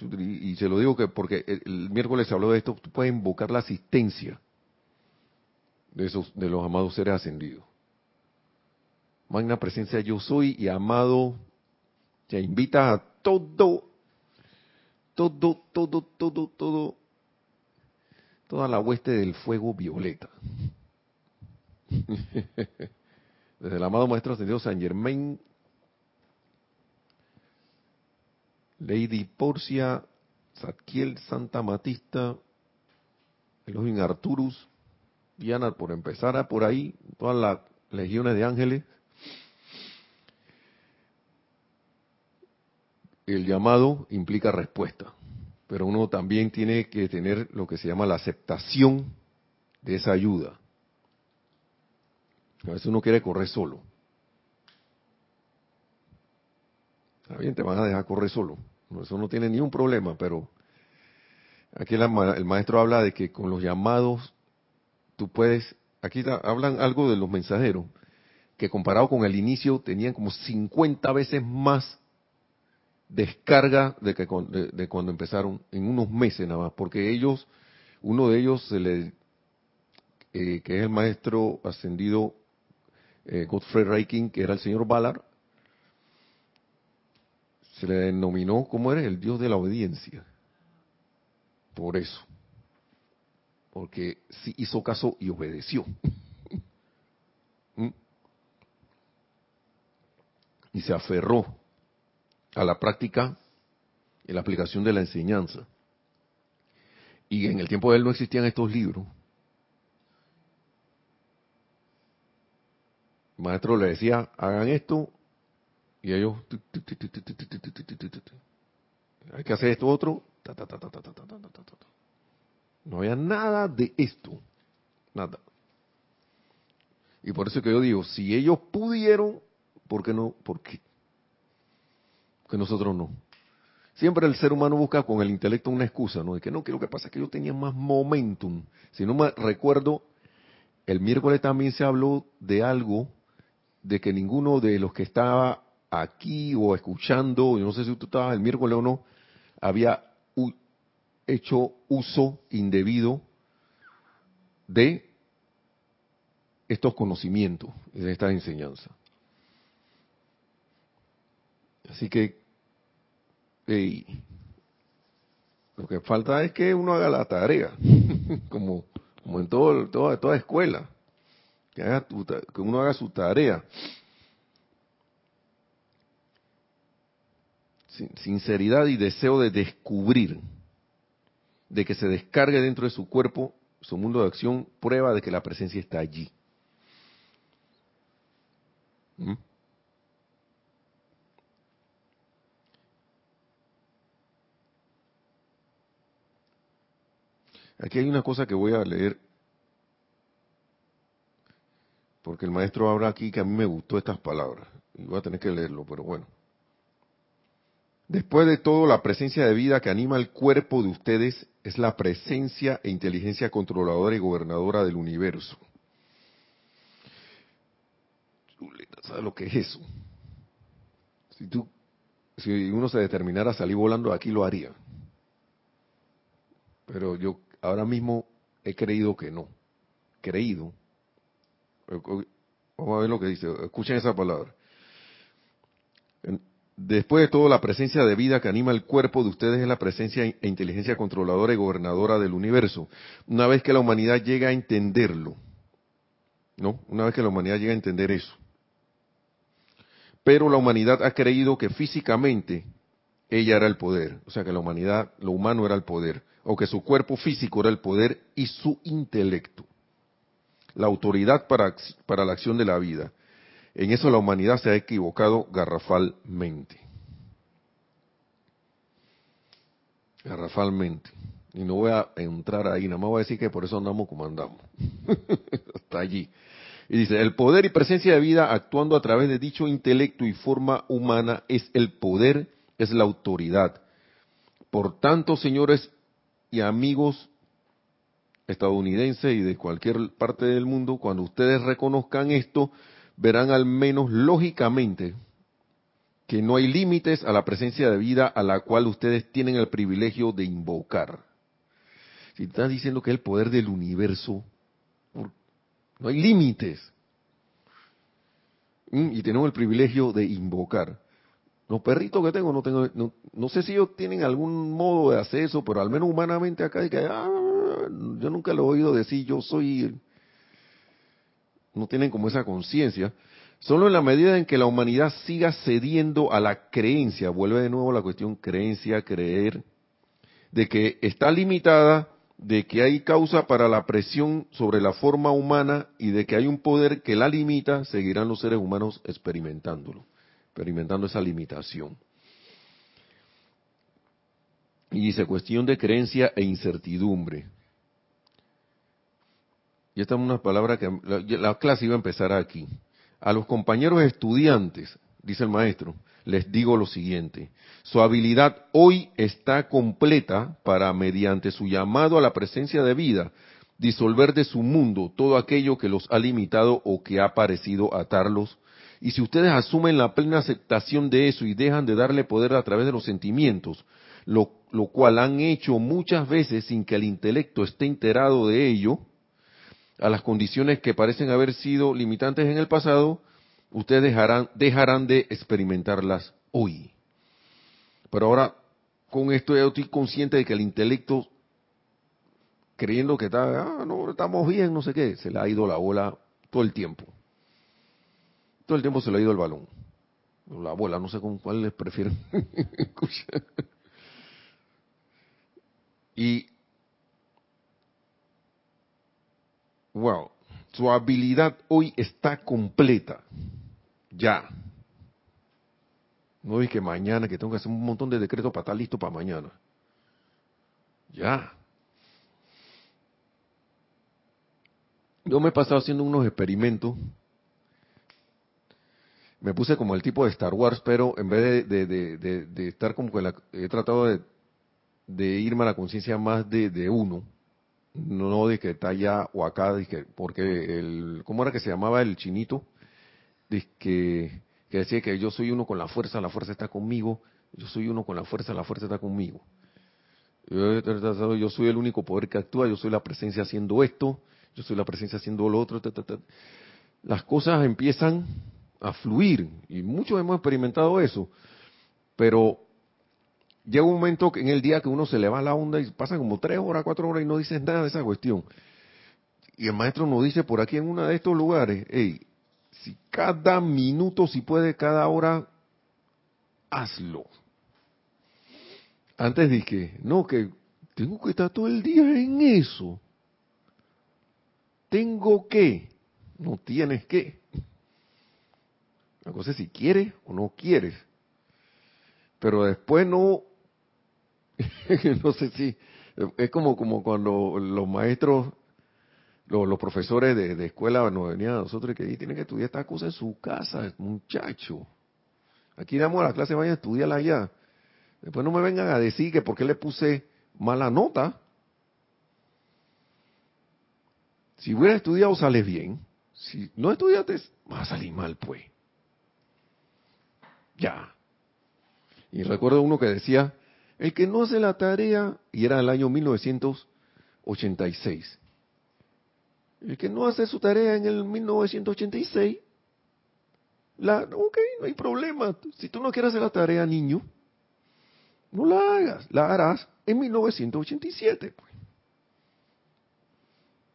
se lo digo que porque el, miércoles se habló de esto, tú puedes invocar la asistencia de, esos, de los amados seres ascendidos. Magna presencia yo soy y amado, te invita a todo, todo, todo, todo, todo toda la hueste del fuego violeta. Desde el amado Maestro Ascendido San Germain, Lady Porcia, Zadkiel Santa Matista, Elohim Arturus, Diana, por empezar por ahí, todas las legiones de ángeles, el llamado implica respuesta pero uno también tiene que tener lo que se llama la aceptación de esa ayuda. A veces uno quiere correr solo. Está bien, te van a dejar correr solo. Eso no tiene ni un problema, pero aquí el maestro habla de que con los llamados tú puedes, aquí hablan algo de los mensajeros, que comparado con el inicio tenían como 50 veces más descarga de, que, de, cuando empezaron, en unos meses nada más, porque ellos, uno de ellos se eh, que es el maestro ascendido eh, Godfrey Reiking, que era el señor Ballard, se le denominó como era el Dios de la obediencia. Por eso. Porque sí hizo caso y obedeció. ¿Mm? y se aferró a la práctica y la aplicación de la enseñanza. Y en el tiempo de él no existían estos libros. Maestro le decía, hagan esto, y ellos, hay que hacer esto otro. No había nada de esto. Nada. Y por eso que yo digo, si ellos pudieron, ¿por qué no? ¿Por qué? Que nosotros no. Siempre el ser humano busca con el intelecto una excusa, ¿no? De que no, que lo que pasa es que yo tenía más momentum. Si no me recuerdo, el miércoles también se habló de algo de que ninguno de los que estaba aquí o escuchando, yo no sé si tú estabas el miércoles o no, había hecho uso indebido de estos conocimientos de esta enseñanza. Así que lo que falta es que uno haga la tarea, como, como en todo, toda, toda escuela, que, haga que uno haga su tarea. sinceridad y deseo de descubrir, de que se descargue dentro de su cuerpo, su mundo de acción, prueba de que la presencia está allí. ¿Mm? Aquí hay una cosa que voy a leer, porque el maestro habla aquí que a mí me gustó estas palabras, y voy a tener que leerlo, pero bueno. Después de todo, la presencia de vida que anima el cuerpo de ustedes es la presencia e inteligencia controladora y gobernadora del universo. ¿Sabes lo que es eso? Si, tú, si uno se determinara a salir volando aquí, lo haría. Pero yo ahora mismo he creído que no. Creído. Vamos a ver lo que dice. Escuchen esa palabra. Después de todo, la presencia de vida que anima el cuerpo de ustedes es la presencia e inteligencia controladora y gobernadora del universo. Una vez que la humanidad llega a entenderlo, ¿no? Una vez que la humanidad llega a entender eso. Pero la humanidad ha creído que físicamente ella era el poder, o sea que la humanidad, lo humano era el poder, o que su cuerpo físico era el poder y su intelecto, la autoridad para, para la acción de la vida. En eso la humanidad se ha equivocado garrafalmente. Garrafalmente. Y no voy a entrar ahí, nada más voy a decir que por eso andamos como andamos. Hasta allí. Y dice, el poder y presencia de vida actuando a través de dicho intelecto y forma humana es el poder, es la autoridad. Por tanto, señores y amigos estadounidenses y de cualquier parte del mundo, cuando ustedes reconozcan esto, verán al menos lógicamente que no hay límites a la presencia de vida a la cual ustedes tienen el privilegio de invocar. Si estás diciendo que es el poder del universo, no hay límites. Mm, y tenemos el privilegio de invocar. Los perritos que tengo, no tengo, no, sé si ellos tienen algún modo de hacer eso, pero al menos humanamente acá, que, ah, yo nunca lo he oído decir, yo soy no tienen como esa conciencia, solo en la medida en que la humanidad siga cediendo a la creencia, vuelve de nuevo la cuestión creencia, creer, de que está limitada, de que hay causa para la presión sobre la forma humana y de que hay un poder que la limita, seguirán los seres humanos experimentándolo, experimentando esa limitación. Y dice, cuestión de creencia e incertidumbre. Y esta es una palabra que la, la clase iba a empezar aquí. A los compañeros estudiantes, dice el maestro, les digo lo siguiente. Su habilidad hoy está completa para, mediante su llamado a la presencia de vida, disolver de su mundo todo aquello que los ha limitado o que ha parecido atarlos. Y si ustedes asumen la plena aceptación de eso y dejan de darle poder a través de los sentimientos, lo, lo cual han hecho muchas veces sin que el intelecto esté enterado de ello, a las condiciones que parecen haber sido limitantes en el pasado, ustedes dejarán, dejarán de experimentarlas hoy. Pero ahora, con esto yo estoy consciente de que el intelecto, creyendo que está, ah, no, estamos bien, no sé qué, se le ha ido la bola todo el tiempo. Todo el tiempo se le ha ido el balón. La bola, no sé con cuál les prefieren y, wow, su habilidad hoy está completa. Ya. No es que mañana, que tengo que hacer un montón de decretos para estar listo para mañana. Ya. Yo me he pasado haciendo unos experimentos. Me puse como el tipo de Star Wars, pero en vez de, de, estar como que la, he tratado de, irme a la conciencia más de, uno, no de que está allá o acá, porque el, ¿cómo era que se llamaba el chinito? que, que decía que yo soy uno con la fuerza, la fuerza está conmigo, yo soy uno con la fuerza, la fuerza está conmigo. Yo, soy el único poder que actúa, yo soy la presencia haciendo esto, yo soy la presencia haciendo lo otro. Las cosas empiezan a fluir y muchos hemos experimentado eso, pero llega un momento en el día que uno se le va la onda y pasan como tres horas, cuatro horas y no dices nada de esa cuestión. Y el maestro nos dice por aquí en uno de estos lugares, hey, si cada minuto, si puede, cada hora, hazlo. Antes dije, no, que tengo que estar todo el día en eso. Tengo que, no tienes que. La cosa es si quieres o no quieres. Pero después no, no sé si, es como, como cuando los maestros los, profesores de, escuela nos venían a nosotros y que tienen que estudiar esta cosa en su casa, muchacho. Aquí damos la clase, vayan a estudiarla allá. Después no me vengan a decir que por qué le puse mala nota. Si hubiera estudiado sales bien. Si no estudiaste, vas a salir mal, pues. Ya. Y recuerdo uno que decía, el que no hace la tarea, y era el año 1986, el que no hace su tarea en el 1986, la, ok, no hay problema. Si tú no quieres hacer la tarea, niño, no la hagas, la harás en 1987. Pues.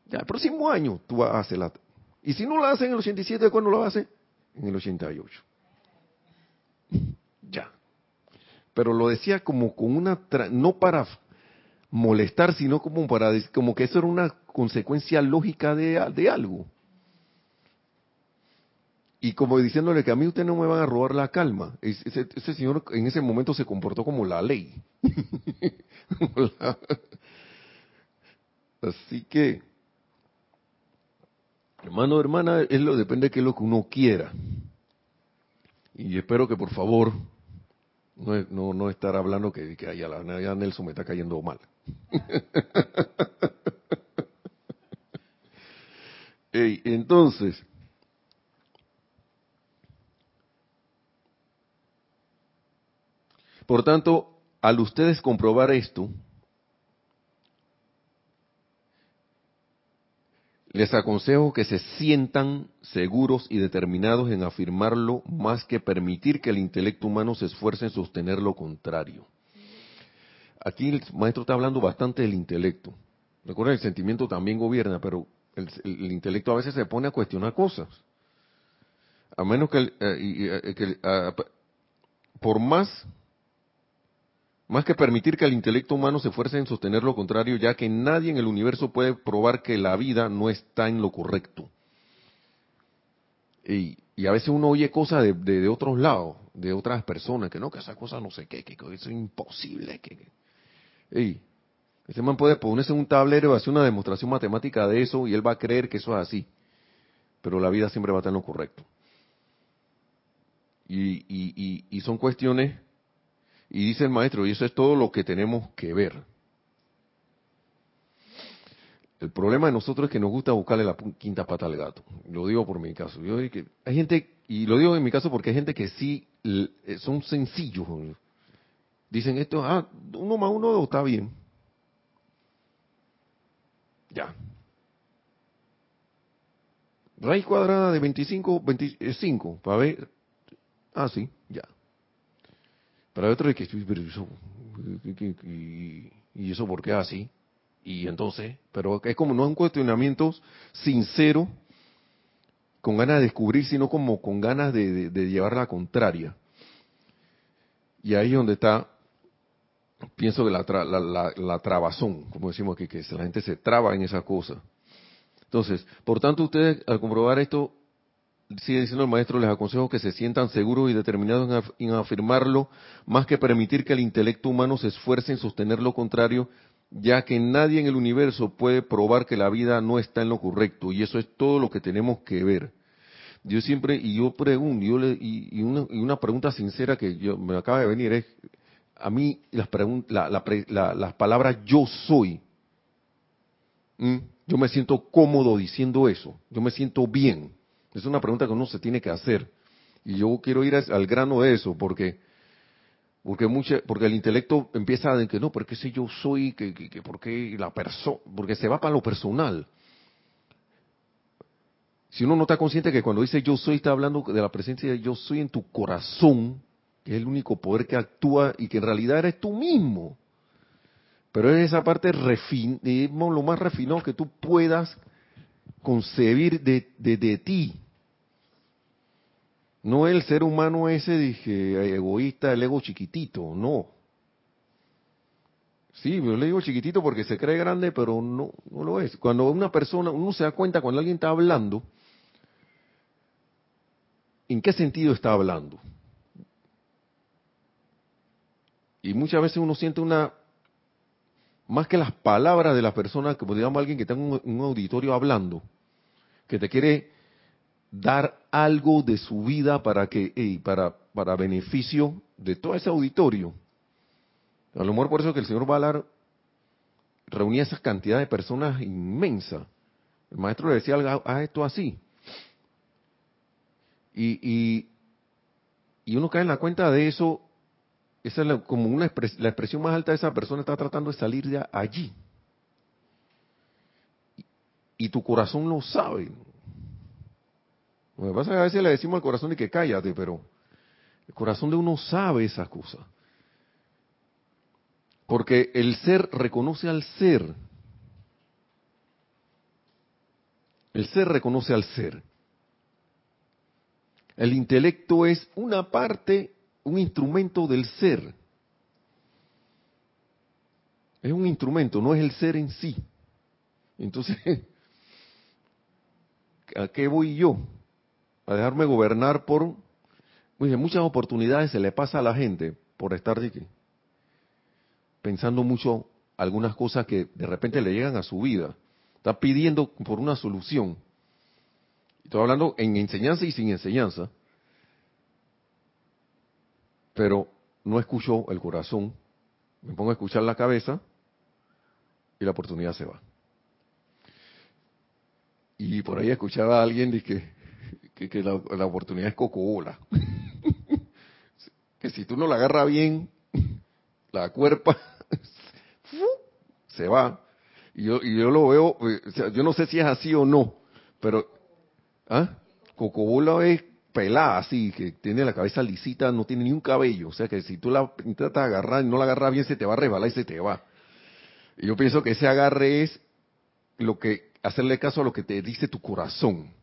Ya, el próximo año tú vas a hacer la Y si no la haces en el 87, ¿cuándo lo haces? En el 88. Pero lo decía como con una, no para molestar, sino como para como que eso era una consecuencia lógica de, algo. Y como diciéndole que a mí usted no me van a robar la calma. Ese, ese señor en ese momento se comportó como la ley. Así que, hermano, hermana, es lo, depende de qué es lo que uno quiera. Y espero que por favor no, no, no estar hablando que, que ya, la, Nelson me está cayendo mal. entonces, por tanto, al ustedes comprobar esto, Les aconsejo que se sientan seguros y determinados en afirmarlo más que permitir que el intelecto humano se esfuerce en sostener lo contrario. Aquí el maestro está hablando bastante del intelecto. Recuerden, el sentimiento también gobierna, pero el, intelecto a veces se pone a cuestionar cosas. A menos que, eh, eh, ah, por más más que permitir que el intelecto humano se esfuerce en sostener lo contrario, ya que nadie en el universo puede probar que la vida no está en lo correcto. Y, a veces uno oye cosas de, otros lados, de otras personas, que no, que esa cosa no sé qué, que eso es imposible. Que, Ese man puede ponerse un tablero y hacer una demostración matemática de eso y él va a creer que eso es así. Pero la vida siempre va a estar en lo correcto. Y, y, y, son cuestiones, y dice el maestro, y eso es todo lo que tenemos que ver. El problema de nosotros es que nos gusta buscarle la quinta pata al gato. Lo digo por mi caso. Yo hay gente, y lo digo en mi caso porque hay gente que sí eh, son sencillos. Dicen esto, ah, uno más uno está bien. Ya. Raíz cuadrada de 25, 25, para ver. Ah, sí, ya. Para otro que y eso por qué así. Y entonces, pero es como no un cuestionamiento sincero, con ganas de descubrir, sino como con ganas de, llevar la contraria. Y ahí es donde está pienso que la, la, la, trabazón, como decimos aquí, que la gente se traba en esa cosa. Entonces, por tanto, ustedes al comprobar esto, sigue diciendo el maestro, les aconsejo que se sientan seguros y determinados en, afirmarlo, más que permitir que el intelecto humano se esfuerce en sostener lo contrario, ya que nadie en el universo puede probar que la vida no está en lo correcto, y eso es todo lo que tenemos que ver. Yo siempre, y yo pregunto, yo le, y, una, y, una, pregunta sincera que yo, me acaba de venir es, a mí las, la, las palabras yo soy, yo me siento cómodo diciendo eso, yo me siento bien. Es una pregunta que uno se tiene que hacer. Y yo quiero ir al grano de eso, porque porque porque el intelecto empieza a decir que no, porque si yo soy, que, que, porque la persona, porque se va para lo personal. Si uno no está consciente que cuando dice yo soy, está hablando de la presencia de yo soy en tu corazón, que es el único poder que actúa y que en realidad eres tú mismo. Pero es esa parte refin lo más refinado que tú puedas concebir de, de, ti. No el ser humano ese, dije, egoísta, el ego chiquitito, no. Sí, yo le digo chiquitito porque se cree grande, pero no, no lo es. Cuando una persona, uno se da cuenta cuando alguien está hablando, ¿en qué sentido está hablando? Y muchas veces uno siente una, más que las palabras de la persona, como digamos alguien que está en un, auditorio hablando, que te quiere dar algo de su vida para que, para, para beneficio de todo ese auditorio. A lo mejor por eso que el señor Valar reunía esa cantidad de personas inmensa. El maestro le decía, haz esto así. Y, y, y uno cae en la cuenta de eso esa es como una la expresión más alta de esa persona está tratando de salir de allí. Y, tu corazón lo sabe. Lo que pasa es que a veces le decimos al corazón de que cállate, pero el corazón de uno sabe esas cosas. Porque el ser reconoce al ser. El ser reconoce al ser. El intelecto es una parte un instrumento del ser. Es un instrumento, no es el ser en sí. Entonces, ¿a qué voy yo? A dejarme gobernar por... muchas oportunidades se le pasa a la gente por estar pensando mucho algunas cosas que de repente le llegan a su vida. Está pidiendo por una solución. Estoy hablando en enseñanza y sin enseñanza pero no escucho el corazón, me pongo a escuchar la cabeza y la oportunidad se va. Y por ahí escuchaba a alguien de que, que, la, oportunidad es cocobola. que si tú no la agarras bien, la cuerpa se va. Y yo, y yo lo veo, eh, yo no sé si es así o no, pero ¿ah? Cocobola es pelada así, que tiene la cabeza lisita, no tiene ni un cabello. O sea que si tú la intentas agarrar y no la agarras bien, se te va a resbalar y se te va. Y yo pienso que ese agarre es lo que, hacerle caso a lo que te dice tu corazón.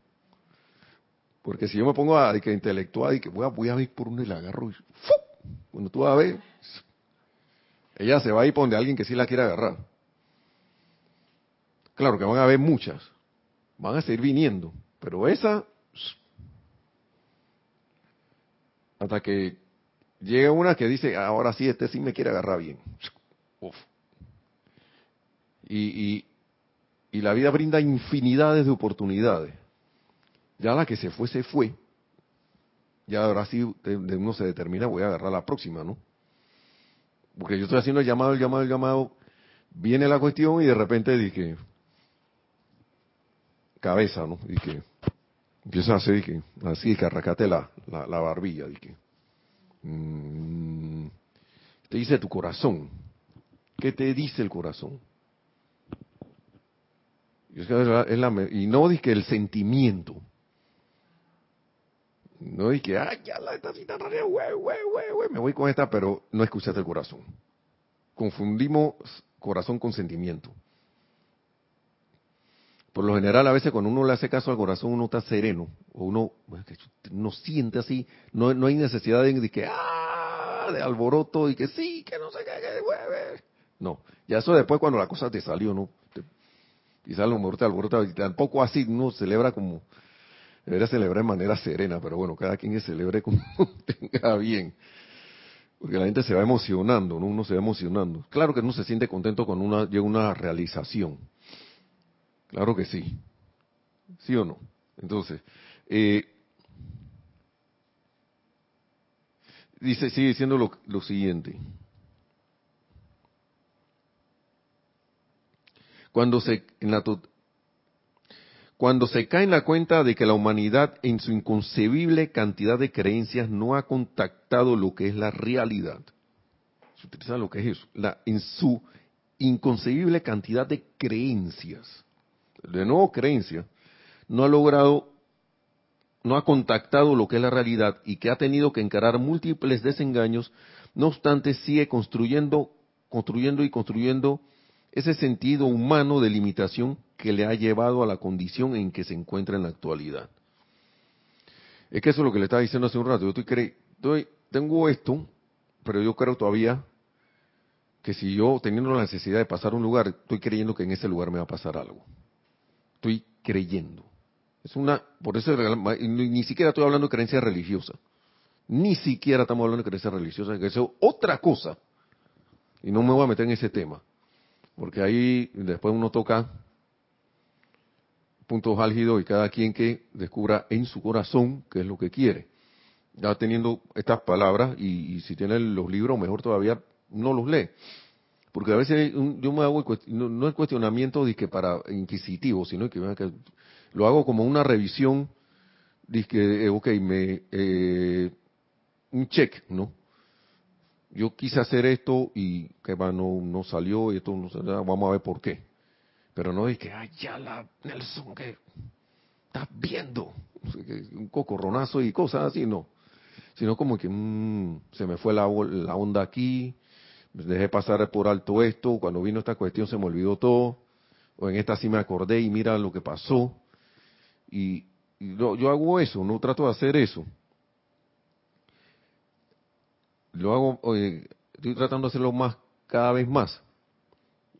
Porque si yo me pongo a, que intelectual y que voy a, voy a ver por dónde la agarro, y, cuando tú vas a ver, ella se va a ir por donde alguien que sí la quiere agarrar. Claro que van a haber muchas, van a seguir viniendo, pero esa Hasta que llega una que dice, ahora sí, este sí me quiere agarrar bien. Y, y, la vida brinda infinidades de oportunidades. Ya la que se fue, se fue. Ya ahora sí uno se determina, voy a agarrar la próxima, ¿no? Porque yo estoy haciendo el llamado, el llamado, el llamado. Viene la cuestión y de repente dije, cabeza, ¿no? Y que empieza a hacer, que, así, que arracate la, la, barbilla, dije. Mm, te dice tu corazón. ¿Qué te dice el corazón? y no dije el sentimiento. No dije, ay, ya la esta cita me voy con esta, pero no escuchaste el corazón. Confundimos corazón con sentimiento. Por lo general, a veces cuando uno le hace caso al corazón, uno está sereno, o uno, no siente así, no, no hay necesidad de, que, ah, de alboroto y que sí, que no sé qué, que, no, ya eso después cuando la cosa te salió, ¿no? quizás lo mejor te alborota, y tampoco así, uno celebra como, debería celebrar de manera serena, pero bueno, cada quien celebre como tenga bien. Porque la gente se va emocionando, ¿no? Uno se va emocionando. Claro que uno se siente contento cuando uno llega una realización Claro que sí. ¿Sí o no? Entonces, eh, dice, sigue diciendo lo, lo siguiente. Cuando se, en la, cuando se cae en la cuenta de que la humanidad en su inconcebible cantidad de creencias no ha contactado lo que es la realidad. Se utiliza lo que es eso. La, en su inconcebible cantidad de creencias de nuevo creencia, no ha logrado, no ha contactado lo que es la realidad y que ha tenido que encarar múltiples desengaños, no obstante sigue construyendo, construyendo y construyendo ese sentido humano de limitación que le ha llevado a la condición en que se encuentra en la actualidad. Es que eso es lo que le estaba diciendo hace un rato. Yo estoy, estoy, tengo esto, pero yo creo todavía que si yo teniendo la necesidad de pasar un lugar, estoy creyendo que en ese lugar me va a pasar algo estoy creyendo. Es una, por eso ni, siquiera estoy hablando de creencia religiosa. Ni siquiera estamos hablando de creencia religiosa, que es otra cosa. Y no me voy a meter en ese tema. Porque ahí después uno toca puntos álgidos y cada quien que descubra en su corazón qué es lo que quiere. Ya teniendo estas palabras, y, si tiene los libros, mejor todavía no los lee. Porque a veces yo me hago, no, no es cuestionamiento de que para inquisitivo, sino que, lo hago como una revisión, de que, eh, ok, me, eh, un check, ¿no? Yo quise hacer esto y que va, no, no salió y esto no salió, vamos a ver por qué. Pero no que, ay, ya la Nelson, que estás viendo, un cocorronazo y cosas así, no. Sino como que mmm, se me fue la, onda aquí, dejé pasar por alto esto, cuando vino esta cuestión se me olvidó todo, o en esta sí me acordé y mira lo que pasó. Y, yo, hago eso, no trato de hacer eso. Lo hago, estoy tratando de hacerlo más, cada vez más,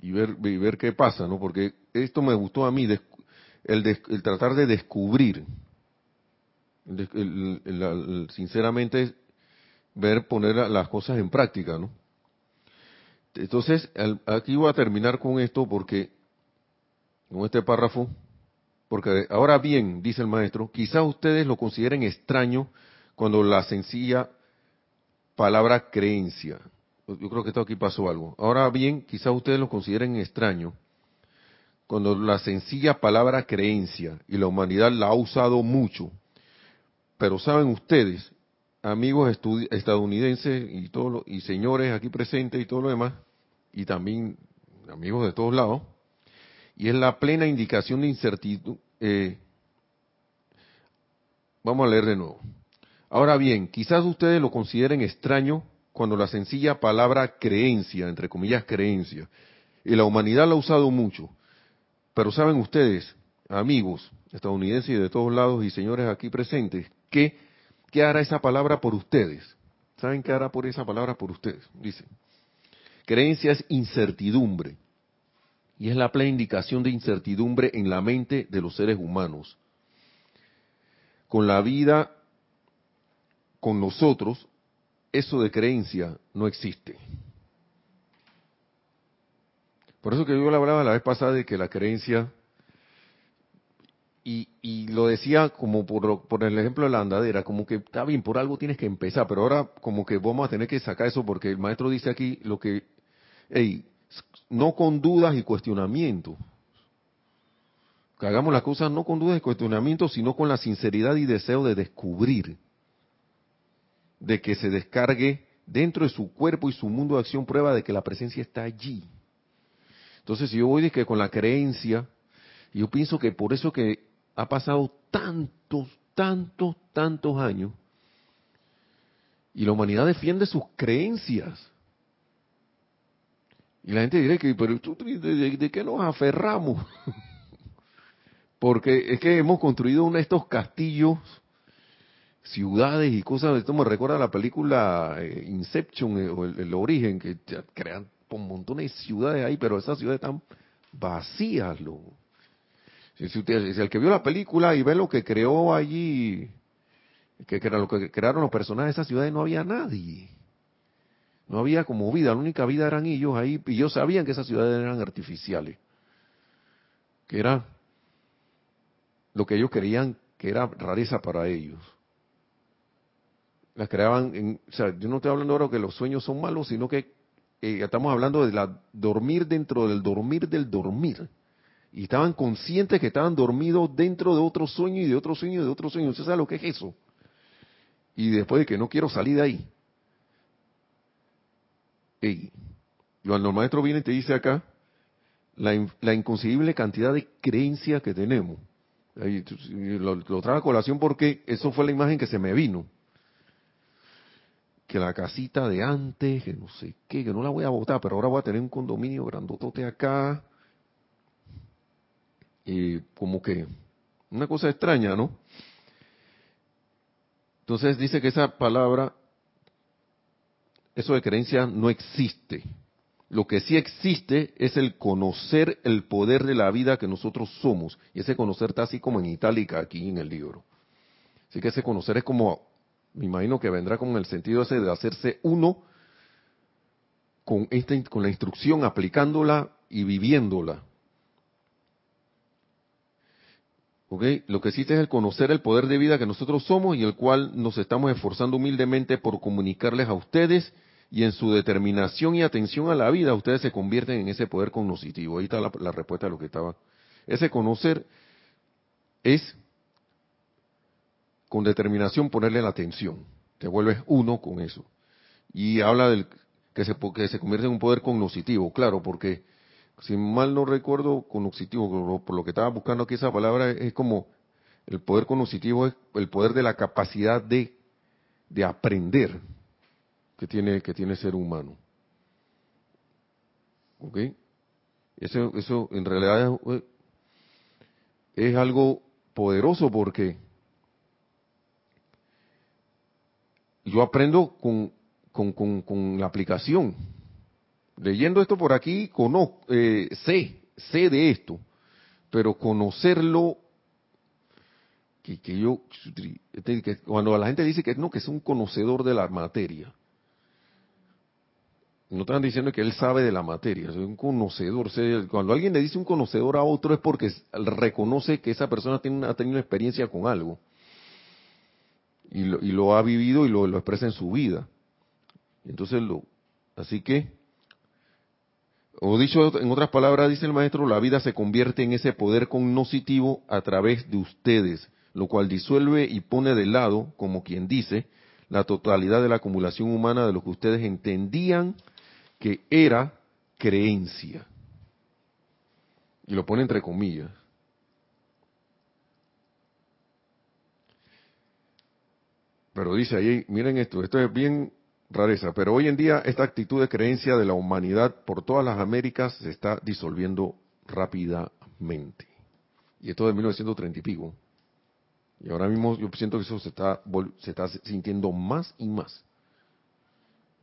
y ver, y ver qué pasa, ¿no? Porque esto me gustó a mí, el, el tratar de descubrir, sinceramente, ver, poner las cosas en práctica, ¿no? Entonces, aquí voy a terminar con esto porque, con este párrafo, porque ahora bien, dice el maestro, quizás ustedes lo consideren extraño cuando la sencilla palabra creencia, yo creo que esto aquí pasó algo. Ahora bien, quizás ustedes lo consideren extraño cuando la sencilla palabra creencia y la humanidad la ha usado mucho, pero saben ustedes, amigos estadounidenses y todos y señores aquí presentes y todo lo demás, y también amigos de todos lados, y es la plena indicación de incertidumbre. Eh, vamos a leer de nuevo. Ahora bien, quizás ustedes lo consideren extraño cuando la sencilla palabra creencia, entre comillas creencia, y la humanidad la ha usado mucho, pero saben ustedes, amigos estadounidenses de todos lados y señores aquí presentes, que ¿qué hará esa palabra por ustedes? ¿Saben qué hará por esa palabra por ustedes? Dice, Creencia es incertidumbre. Y es la plena indicación de incertidumbre en la mente de los seres humanos. Con la vida, con nosotros, eso de creencia no existe. Por eso que yo le hablaba la vez pasada de que la creencia, y, y lo decía como por, por el ejemplo de la andadera, como que está bien, por algo tienes que empezar, pero ahora como que vamos a tener que sacar eso porque el maestro dice aquí lo que, hey, no con dudas y cuestionamientos. Que hagamos las cosas no con dudas y cuestionamientos, sino con la sinceridad y deseo de descubrir, de que se descargue dentro de su cuerpo y su mundo de acción prueba de que la presencia está allí. Entonces, si yo voy de con la creencia, yo pienso que por eso que ha pasado tantos, tantos, tantos años, y la humanidad defiende sus creencias. Y la gente dirá que, pero ¿de, de qué nos aferramos? Porque es que hemos construido uno de estos castillos, ciudades y cosas. Esto me recuerda la película eh, Inception eh, o el, origen, que crean un montón de ciudades ahí, pero esas ciudades están vacías. Lo. Si, usted, el que vio la película y ve lo que creó allí, que, que era lo que crearon los personajes de esas ciudades, no había nadie. No había como vida, la única vida eran ellos ahí, y ellos sabían que esas ciudades eran artificiales. Que era lo que ellos querían que era rareza para ellos. Las creaban, en, o sea, yo no estoy hablando ahora que los sueños son malos, sino que eh, estamos hablando de la dormir dentro del dormir del dormir. Y estaban conscientes que estaban dormidos dentro de otro sueño y de otro sueño y de otro sueño. ¿Usted sabe lo que es eso? Y después de que no quiero salir de ahí. Ey, cuando el maestro viene y te dice acá la, inconcebible cantidad de creencias que tenemos lo, lo trajo a colación porque eso fue la imagen que se me vino. Que la casita de antes, que no sé qué, que no la voy a botar, pero ahora voy a tener un condominio grandotote acá. Y como que una cosa extraña, ¿no? Entonces dice que esa palabra, eso de creencia no existe. Lo que sí existe es el conocer el poder de la vida que nosotros somos. Y ese conocer está así como en itálica aquí en el libro. Así que ese conocer es como, me imagino que vendrá con el sentido ese de hacerse uno con, esta, con la instrucción, aplicándola y viviéndola. ¿Okay? Lo que existe es el conocer el poder de vida que nosotros somos y el cual nos estamos esforzando humildemente por comunicarles a ustedes y en su determinación y atención a la vida, ustedes se convierten en ese poder cognoscitivo. Ahí está la, respuesta a lo que estaba. Ese conocer es con determinación ponerle la atención. Te vuelves uno con eso. Y habla del que se, que se convierte en un poder cognoscitivo, claro, porque si mal no recuerdo, cognoscitivo, por lo que estaba buscando aquí esa palabra, es como el poder cognoscitivo es el poder de la capacidad de, de aprender que tiene, que tiene ser humano. ¿Ok? Eso, eso en realidad es, algo poderoso porque yo aprendo con, con, con, la aplicación. Leyendo esto por aquí, conozco, eh, sé, sé de esto, pero conocerlo, que, que yo, que cuando la gente dice que no, que es un conocedor de la materia, no están diciendo que él sabe de la materia, es un conocedor. Cuando alguien le dice un conocedor a otro es porque reconoce que esa persona tiene, ha tenido experiencia con algo. Y lo, y lo ha vivido y lo, lo, expresa en su vida. Entonces, lo, así que, o dicho en otras palabras, dice el maestro, la vida se convierte en ese poder cognoscitivo a través de ustedes, lo cual disuelve y pone de lado, como quien dice, la totalidad de la acumulación humana de lo que ustedes entendían que era creencia. Y lo pone entre comillas. Pero dice ahí, miren esto, esto es bien rareza, pero hoy en día esta actitud de creencia de la humanidad por todas las Américas se está disolviendo rápidamente. Y esto de 1930 y pico. Y ahora mismo yo siento que eso se está, se está sintiendo más y más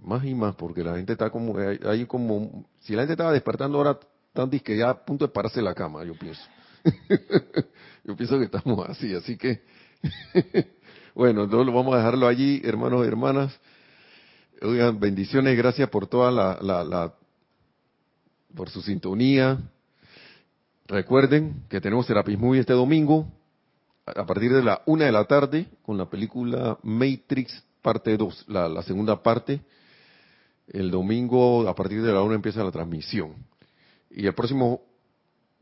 más y más, porque la gente está como, hay, como, si la gente estaba despertando ahora, tan que ya a punto de pararse la cama, yo pienso. yo pienso que estamos así, así que, bueno, entonces vamos a dejarlo allí, hermanos y hermanas. Oigan, bendiciones, gracias por toda la, la, por su sintonía. Recuerden que tenemos Serapis Movie este domingo a partir de la una de la tarde con la película Matrix parte 2, la, la segunda parte. El domingo a partir de la una empieza la transmisión. Y el próximo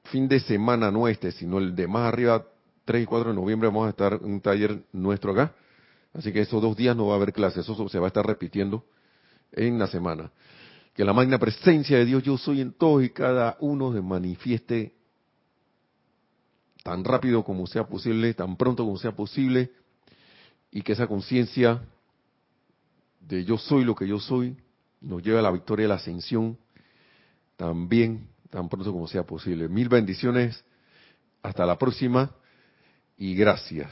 fin de semana no este, sino el de más arriba, 3 y 4 de noviembre, vamos a estar en un taller nuestro acá. Así que esos dos días no va a haber clases, eso se va a estar repitiendo en la semana. Que la magna presencia de Dios yo soy en todos y cada uno se manifieste tan rápido como sea posible, tan pronto como sea posible, y que esa conciencia de yo soy lo que yo soy nos lleve a la victoria y la ascensión también tan pronto como sea posible. Mil bendiciones, hasta la próxima y gracias.